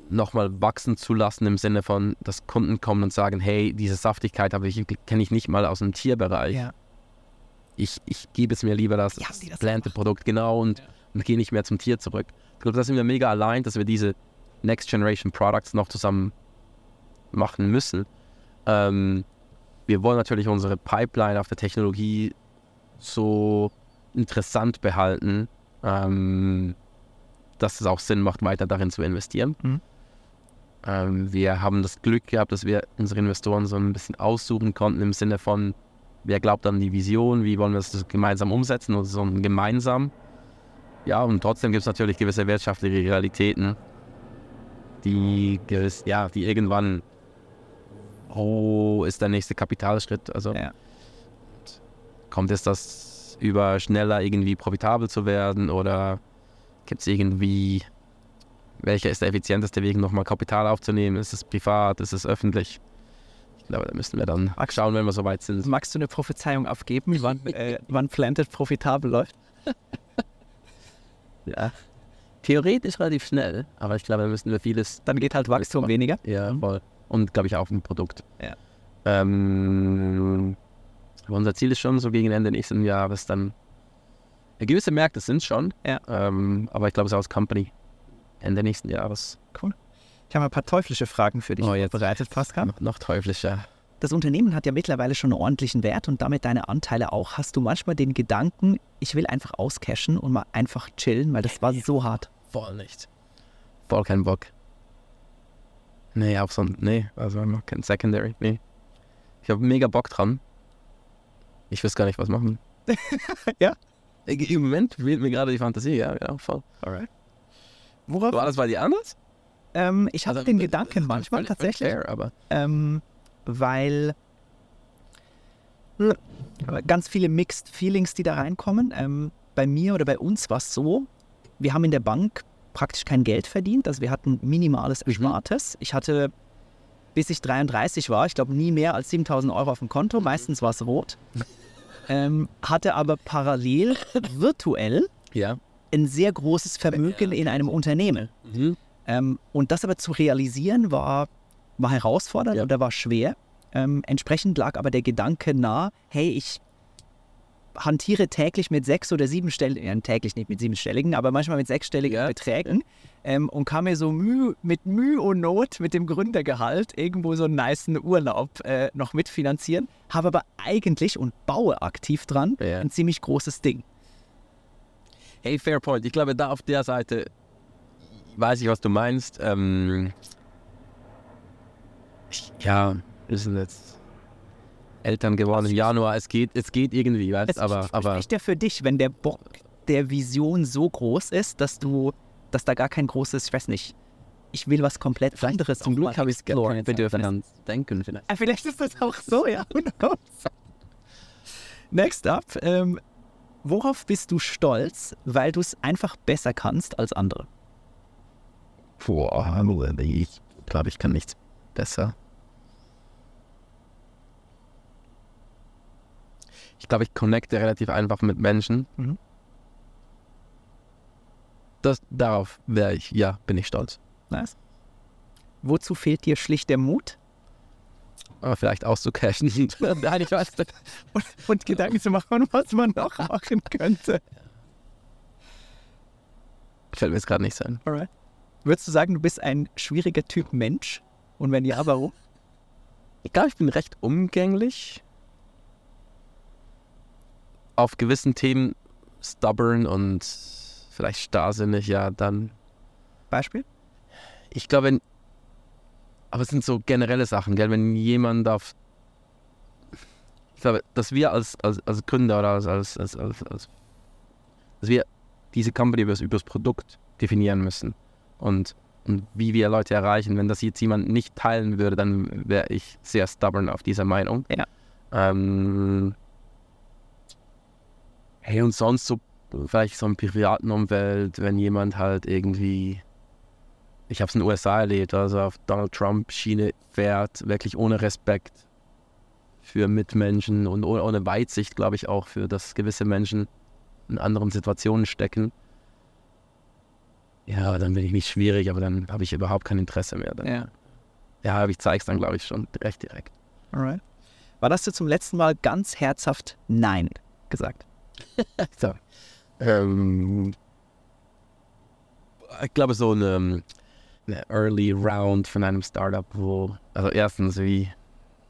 nochmal wachsen zu lassen im Sinne von, dass Kunden kommen und sagen, hey, diese Saftigkeit habe ich, kenne ich nicht mal aus dem Tierbereich. Ja. Ich, ich gebe es mir lieber das die das plante Produkt, genau, und, und gehe nicht mehr zum Tier zurück. Ich glaube, da sind wir mega allein, dass wir diese Next Generation Products noch zusammen machen müssen. Ähm, wir wollen natürlich unsere Pipeline auf der Technologie so interessant behalten, ähm, dass es auch Sinn macht, weiter darin zu investieren. Mhm. Ähm, wir haben das Glück gehabt, dass wir unsere Investoren so ein bisschen aussuchen konnten im Sinne von, wer glaubt an die Vision, wie wollen wir das gemeinsam umsetzen oder so ein gemeinsam. Ja, und trotzdem gibt es natürlich gewisse wirtschaftliche Realitäten, die gewiss, ja, die irgendwann, oh, ist der nächste Kapitalschritt. Also Ja. kommt es das über schneller irgendwie profitabel zu werden oder gibt es irgendwie, welcher ist der effizienteste Weg, nochmal Kapital aufzunehmen? Ist es privat, ist es öffentlich? Ich glaube, da müssen wir dann schauen, wenn wir soweit sind. Magst du eine Prophezeiung abgeben, wann, äh, wann Planted profitabel läuft? Ja. Theoretisch relativ schnell, aber ich glaube, da müssen wir vieles Dann geht halt Wachstum weniger. Ja, voll. Und glaube ich auch ein Produkt. Ja. Ähm, aber unser Ziel ist schon so gegen Ende nächsten Jahres dann. Gewisse Märkte sind schon. Ja. Ähm, aber ich glaube, es ist aus Company. Ende nächsten Jahres. Ich habe ein paar teuflische Fragen für dich Oh, vorbereitet, Pascal. Noch, noch teuflischer. Das Unternehmen hat ja mittlerweile schon einen ordentlichen Wert und damit deine Anteile auch. Hast du manchmal den Gedanken, ich will einfach auscashen und mal einfach chillen, weil das war so hart. Voll nicht. Voll kein Bock. Nee, auf so ein. Nee, also noch kein Secondary. Nee. Ich habe mega Bock dran. Ich weiß gar nicht, was machen. Ja? Im Moment fehlt mir gerade die Fantasie, ja, genau, voll. Alright. Worauf? War das bei dir anders? Ähm, ich hatte Also, den Gedanken manchmal tatsächlich, fair, aber ähm, weil ganz viele Mixed Feelings, die da reinkommen. Ähm, bei mir oder bei uns war es so, wir haben in der Bank praktisch kein Geld verdient, also wir hatten minimales Erspartes. Ich hatte, bis ich 33 war, ich glaube nie mehr als 7000 Euro auf dem Konto, meistens war es rot. Ähm, hatte aber parallel virtuell ja. ein sehr großes Vermögen in einem Unternehmen. Mhm. Ähm, und das aber zu realisieren war, war herausfordernd Ja. oder war schwer. Ähm, entsprechend lag aber der Gedanke nah, hey, ich hantiere täglich mit sechs- oder siebenstelligen, ja, täglich nicht mit siebenstelligen, aber manchmal mit sechsstelligen Ja. Beträgen ähm, und kann mir so Mühe, mit Mühe und Not mit dem Gründergehalt irgendwo so einen niceen Urlaub äh, noch mitfinanzieren, habe aber eigentlich und baue aktiv dran Ja. ein ziemlich großes Ding. Hey, fair point. Ich glaube, da auf der Seite weiß ich, was du meinst. Ähm, ja, wir sind jetzt Eltern geworden im Januar. Es geht, es geht irgendwie, weißt Es aber, aber spricht ja für dich, wenn der Bock der Vision so groß ist, dass du, dass da gar kein großes, ich weiß nicht, ich will was komplett anderes zum Glück habe ich exploren bedürfen Bedürfnis. an Denken vielleicht. Ah, vielleicht ist das auch so, ja. Next up, ähm, worauf bist du stolz, weil du es einfach besser kannst als andere? Boah, ich glaube, ich kann nichts besser. Ich glaube, ich connecte relativ einfach mit Menschen. Mhm. Das, darauf wäre ich, ja, bin ich stolz. Nice. Wozu fehlt dir schlicht der Mut Aber vielleicht auszukashen. Nein, ich weiß nicht. und, und Gedanken zu machen, was man noch machen könnte? Fällt mir jetzt gerade nicht ein. Alright. Würdest du sagen, du bist ein schwieriger Typ Mensch? Und wenn ja, warum? Ich glaube, ich bin recht umgänglich. Auf gewissen Themen stubborn und vielleicht starrsinnig, ja, dann. Beispiel? Ich glaube, wenn. Aber es sind so generelle Sachen, gell? Wenn jemand auf. Ich glaube, dass wir als, als, als Gründer oder als, als, als, als, als. Dass wir diese Company über das Produkt definieren müssen. Und, und wie wir Leute erreichen. Wenn das jetzt jemand nicht teilen würde, dann wäre ich sehr stubborn auf dieser Meinung. Ja. Ähm, hey, und sonst so vielleicht so im privaten Umfeld, wenn jemand halt irgendwie, ich habe es in den USA erlebt, also auf Donald Trump Schiene fährt, wirklich ohne Respekt für Mitmenschen und ohne, ohne Weitsicht, glaube ich, auch für das gewisse Menschen in anderen Situationen stecken. Ja, dann bin ich nicht schwierig, aber dann habe ich überhaupt kein Interesse mehr. Dann, Ja. ja, aber ich zeige es dann, glaube ich, schon recht direkt. Alright. Wann hast du zum letzten Mal ganz herzhaft Nein gesagt? So. Ähm, ich glaube, so eine, eine Early Round von einem Startup, wo, also erstens, wie,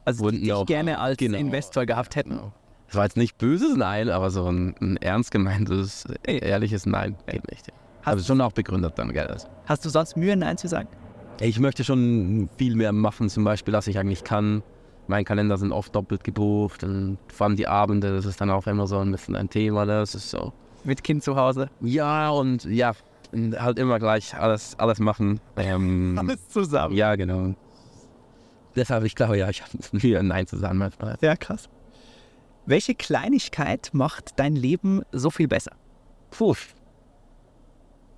Also die dich gerne als Genau. Investor gehabt hätten. Genau. Es war jetzt nicht böses Nein, aber so ein, ein ernst gemeintes, ehrliches Nein geht nicht. Hast- Also schon auch begründet dann, gell? Also, Hast du sonst Mühe, Nein zu sagen? Ich möchte schon viel mehr machen, zum Beispiel, als ich eigentlich kann. Mein Kalender sind oft doppelt gebucht und vor allem die Abende, das ist dann auch immer so ein bisschen ein Thema. Ne? Das ist so, Mit Kind zu Hause? ja und ja, und halt immer gleich alles, alles machen. Ähm, Alles zusammen. Ja, genau. Deshalb, ich glaube, ja, ich habe Mühe, Nein zu sagen manchmal. Ja, krass. Welche Kleinigkeit macht dein Leben so viel besser? Puh.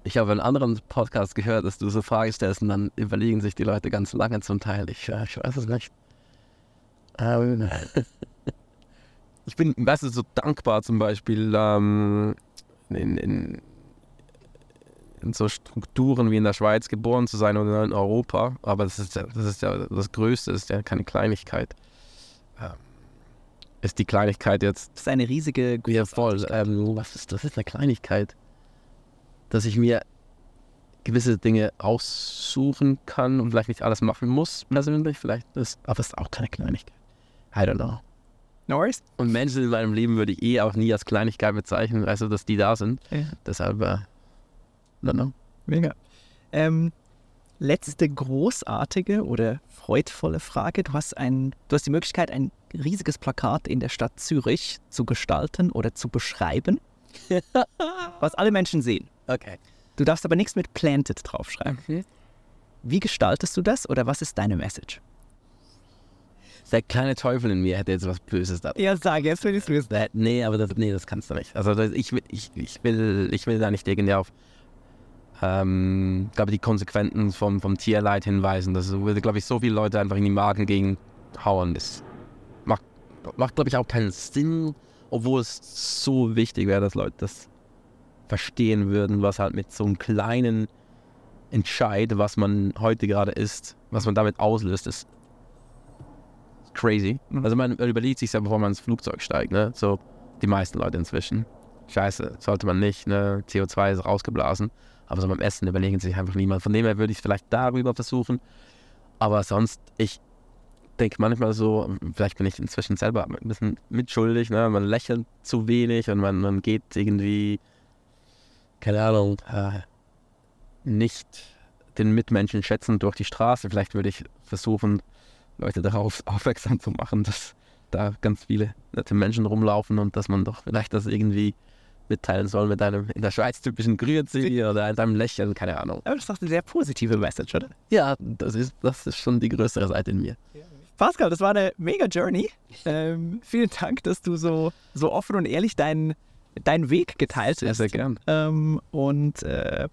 Ich habe einen anderen Podcast gehört, dass du so Fragen stellst und dann überlegen sich die Leute ganz lange zum Teil. Ich, ja, ich weiß es nicht. Ähm, ich bin, weißt du, so dankbar zum Beispiel ähm, in, in, in so Strukturen wie in der Schweiz geboren zu sein oder in Europa. Aber das ist ja das, ist ja das Größte, das ist ja keine Kleinigkeit. Ähm, ist die Kleinigkeit jetzt Das ist eine riesige ja, voll. Ähm, was ist das? ist eine Kleinigkeit. Dass ich mir gewisse Dinge aussuchen kann und vielleicht nicht alles machen muss, persönlich. Vielleicht ist, aber es ist auch keine Kleinigkeit. I don't know. No worries. Und Menschen in meinem Leben würde ich eh auch nie als Kleinigkeit bezeichnen, also dass die da sind. Ja. Deshalb, äh, no, no. Mega. Ähm, letzte großartige oder freudvolle Frage. Du hast, ein, du hast die Möglichkeit, ein riesiges Plakat in der Stadt Zürich zu gestalten oder zu beschreiben, was alle Menschen sehen. Okay. Du darfst aber nichts mit Planted draufschreiben. Wie gestaltest du das oder was ist deine Message? Der kleine Teufel in mir hätte jetzt was Böses da. Ja, sag jetzt, wenn ich es Äh, Nee, aber das, nee, das kannst du nicht. Also das, ich, will- ich, ich, will, ich will da nicht irgendwie auf ähm, glaube die Konsequenzen vom, vom Tierleid hinweisen. Das würde, glaube ich, so viele Leute einfach in die Magen gegen hauen. Das macht, macht glaube ich, auch keinen Sinn, obwohl es so wichtig wäre, dass Leute das verstehen würden, was halt mit so einem kleinen Entscheid, was man heute gerade ist, was man damit auslöst, ist crazy. Mhm. Also man überlegt sich ja, bevor man ins Flugzeug steigt, ne? So die meisten Leute inzwischen. Scheiße, sollte man nicht, ne? CO2 ist rausgeblasen. Aber so beim Essen überlegen sich einfach niemand. Von dem her würde ich vielleicht darüber versuchen. Aber sonst, ich denke manchmal so, vielleicht bin ich inzwischen selber ein bisschen mitschuldig, ne? Man lächelt zu wenig und man, man geht irgendwie, keine Ahnung, äh, nicht den Mitmenschen schätzen durch die Straße. Vielleicht würde ich versuchen, Leute darauf aufmerksam zu machen, dass da ganz viele nette Menschen rumlaufen und dass man doch vielleicht das irgendwie mitteilen soll mit einem in der Schweiz typischen Grüezi oder einem Lächeln, keine Ahnung. Aber das ist doch eine sehr positive Message, oder? Ja, das ist, das ist schon die größere Seite in mir. Pascal, das war eine mega Journey. Ähm, vielen Dank, dass du so, so offen und ehrlich deinen deinen Weg geteilt Sehr, hast. sehr gern. Ähm, und äh,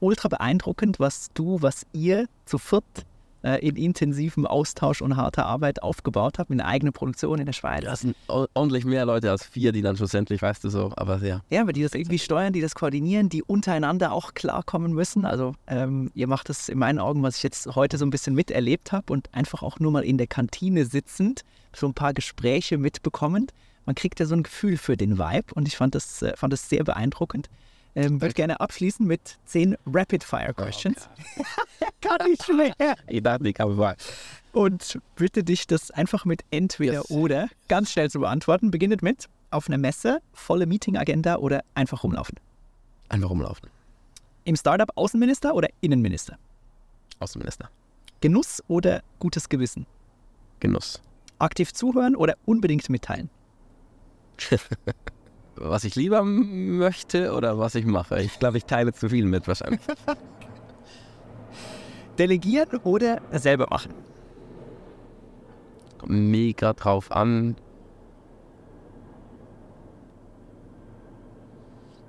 ultra beeindruckend, was du, was ihr zu viert äh, in intensivem Austausch und harter Arbeit aufgebaut habt, mit einer eigenen Produktion in der Schweiz. Das sind ordentlich mehr Leute als vier, die dann schlussendlich, weißt du so, aber ja. Ja, aber die das irgendwie steuern, die das koordinieren, die untereinander auch klarkommen müssen. Also ähm, ihr macht das in meinen Augen, was ich jetzt heute so ein bisschen miterlebt habe und einfach auch nur mal in der Kantine sitzend, so ein paar Gespräche mitbekommend. Man kriegt ja so ein Gefühl für den Vibe und ich fand das, äh, fand das sehr beeindruckend. Ähm, würde gerne abschließen mit zehn Rapid-Fire-Questions. Kann nicht mehr. Ich dachte, ich habe mal. Und bitte dich das einfach mit entweder Yes. oder ganz schnell zu beantworten. Beginnet mit auf einer Messe, volle Meeting-Agenda oder einfach rumlaufen. Einfach rumlaufen. Im Startup Außenminister oder Innenminister? Außenminister. Genuss oder gutes Gewissen? Genuss. Aktiv zuhören oder unbedingt mitteilen? Was ich lieber möchte oder was ich mache. Ich glaube, ich teile zu viel mit wahrscheinlich. Delegieren oder selber machen? Kommt mega drauf an.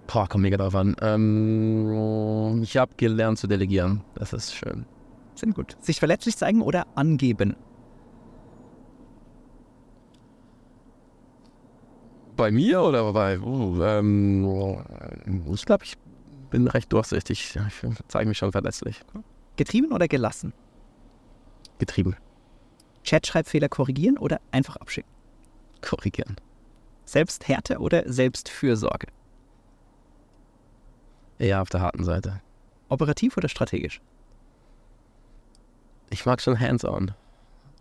Boah, kommt mega drauf an. Ähm, ich habe gelernt zu delegieren. Das ist schön. Sind gut. Sich verletzlich zeigen oder angeben? Bei mir oder bei. Uh, ähm, ich glaube, ich bin recht durchsichtig. Ich zeige mich schon verletzlich. Getrieben oder gelassen? Getrieben. Chatschreibfehler korrigieren oder einfach abschicken? Korrigieren. Selbsthärte oder Selbstfürsorge? Eher auf der harten Seite. Operativ oder strategisch? Ich mag schon hands-on.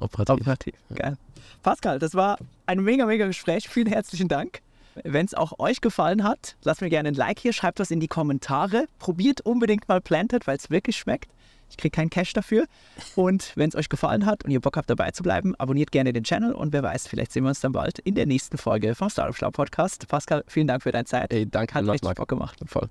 Operativ. Operativ. Geil. Pascal, das war ein mega, mega Gespräch. Vielen herzlichen Dank. Wenn es auch euch gefallen hat, lasst mir gerne ein Like hier, schreibt was in die Kommentare. Probiert unbedingt mal Planted, weil es wirklich schmeckt. Ich kriege keinen Cash dafür. Und wenn es euch gefallen hat und ihr Bock habt dabei zu bleiben, abonniert gerne den Channel und wer weiß, vielleicht sehen wir uns dann bald in der nächsten Folge vom Startup Schlau Podcast. Pascal, vielen Dank für deine Zeit. Ey, danke, Hat richtig. Bock gemacht. Voll.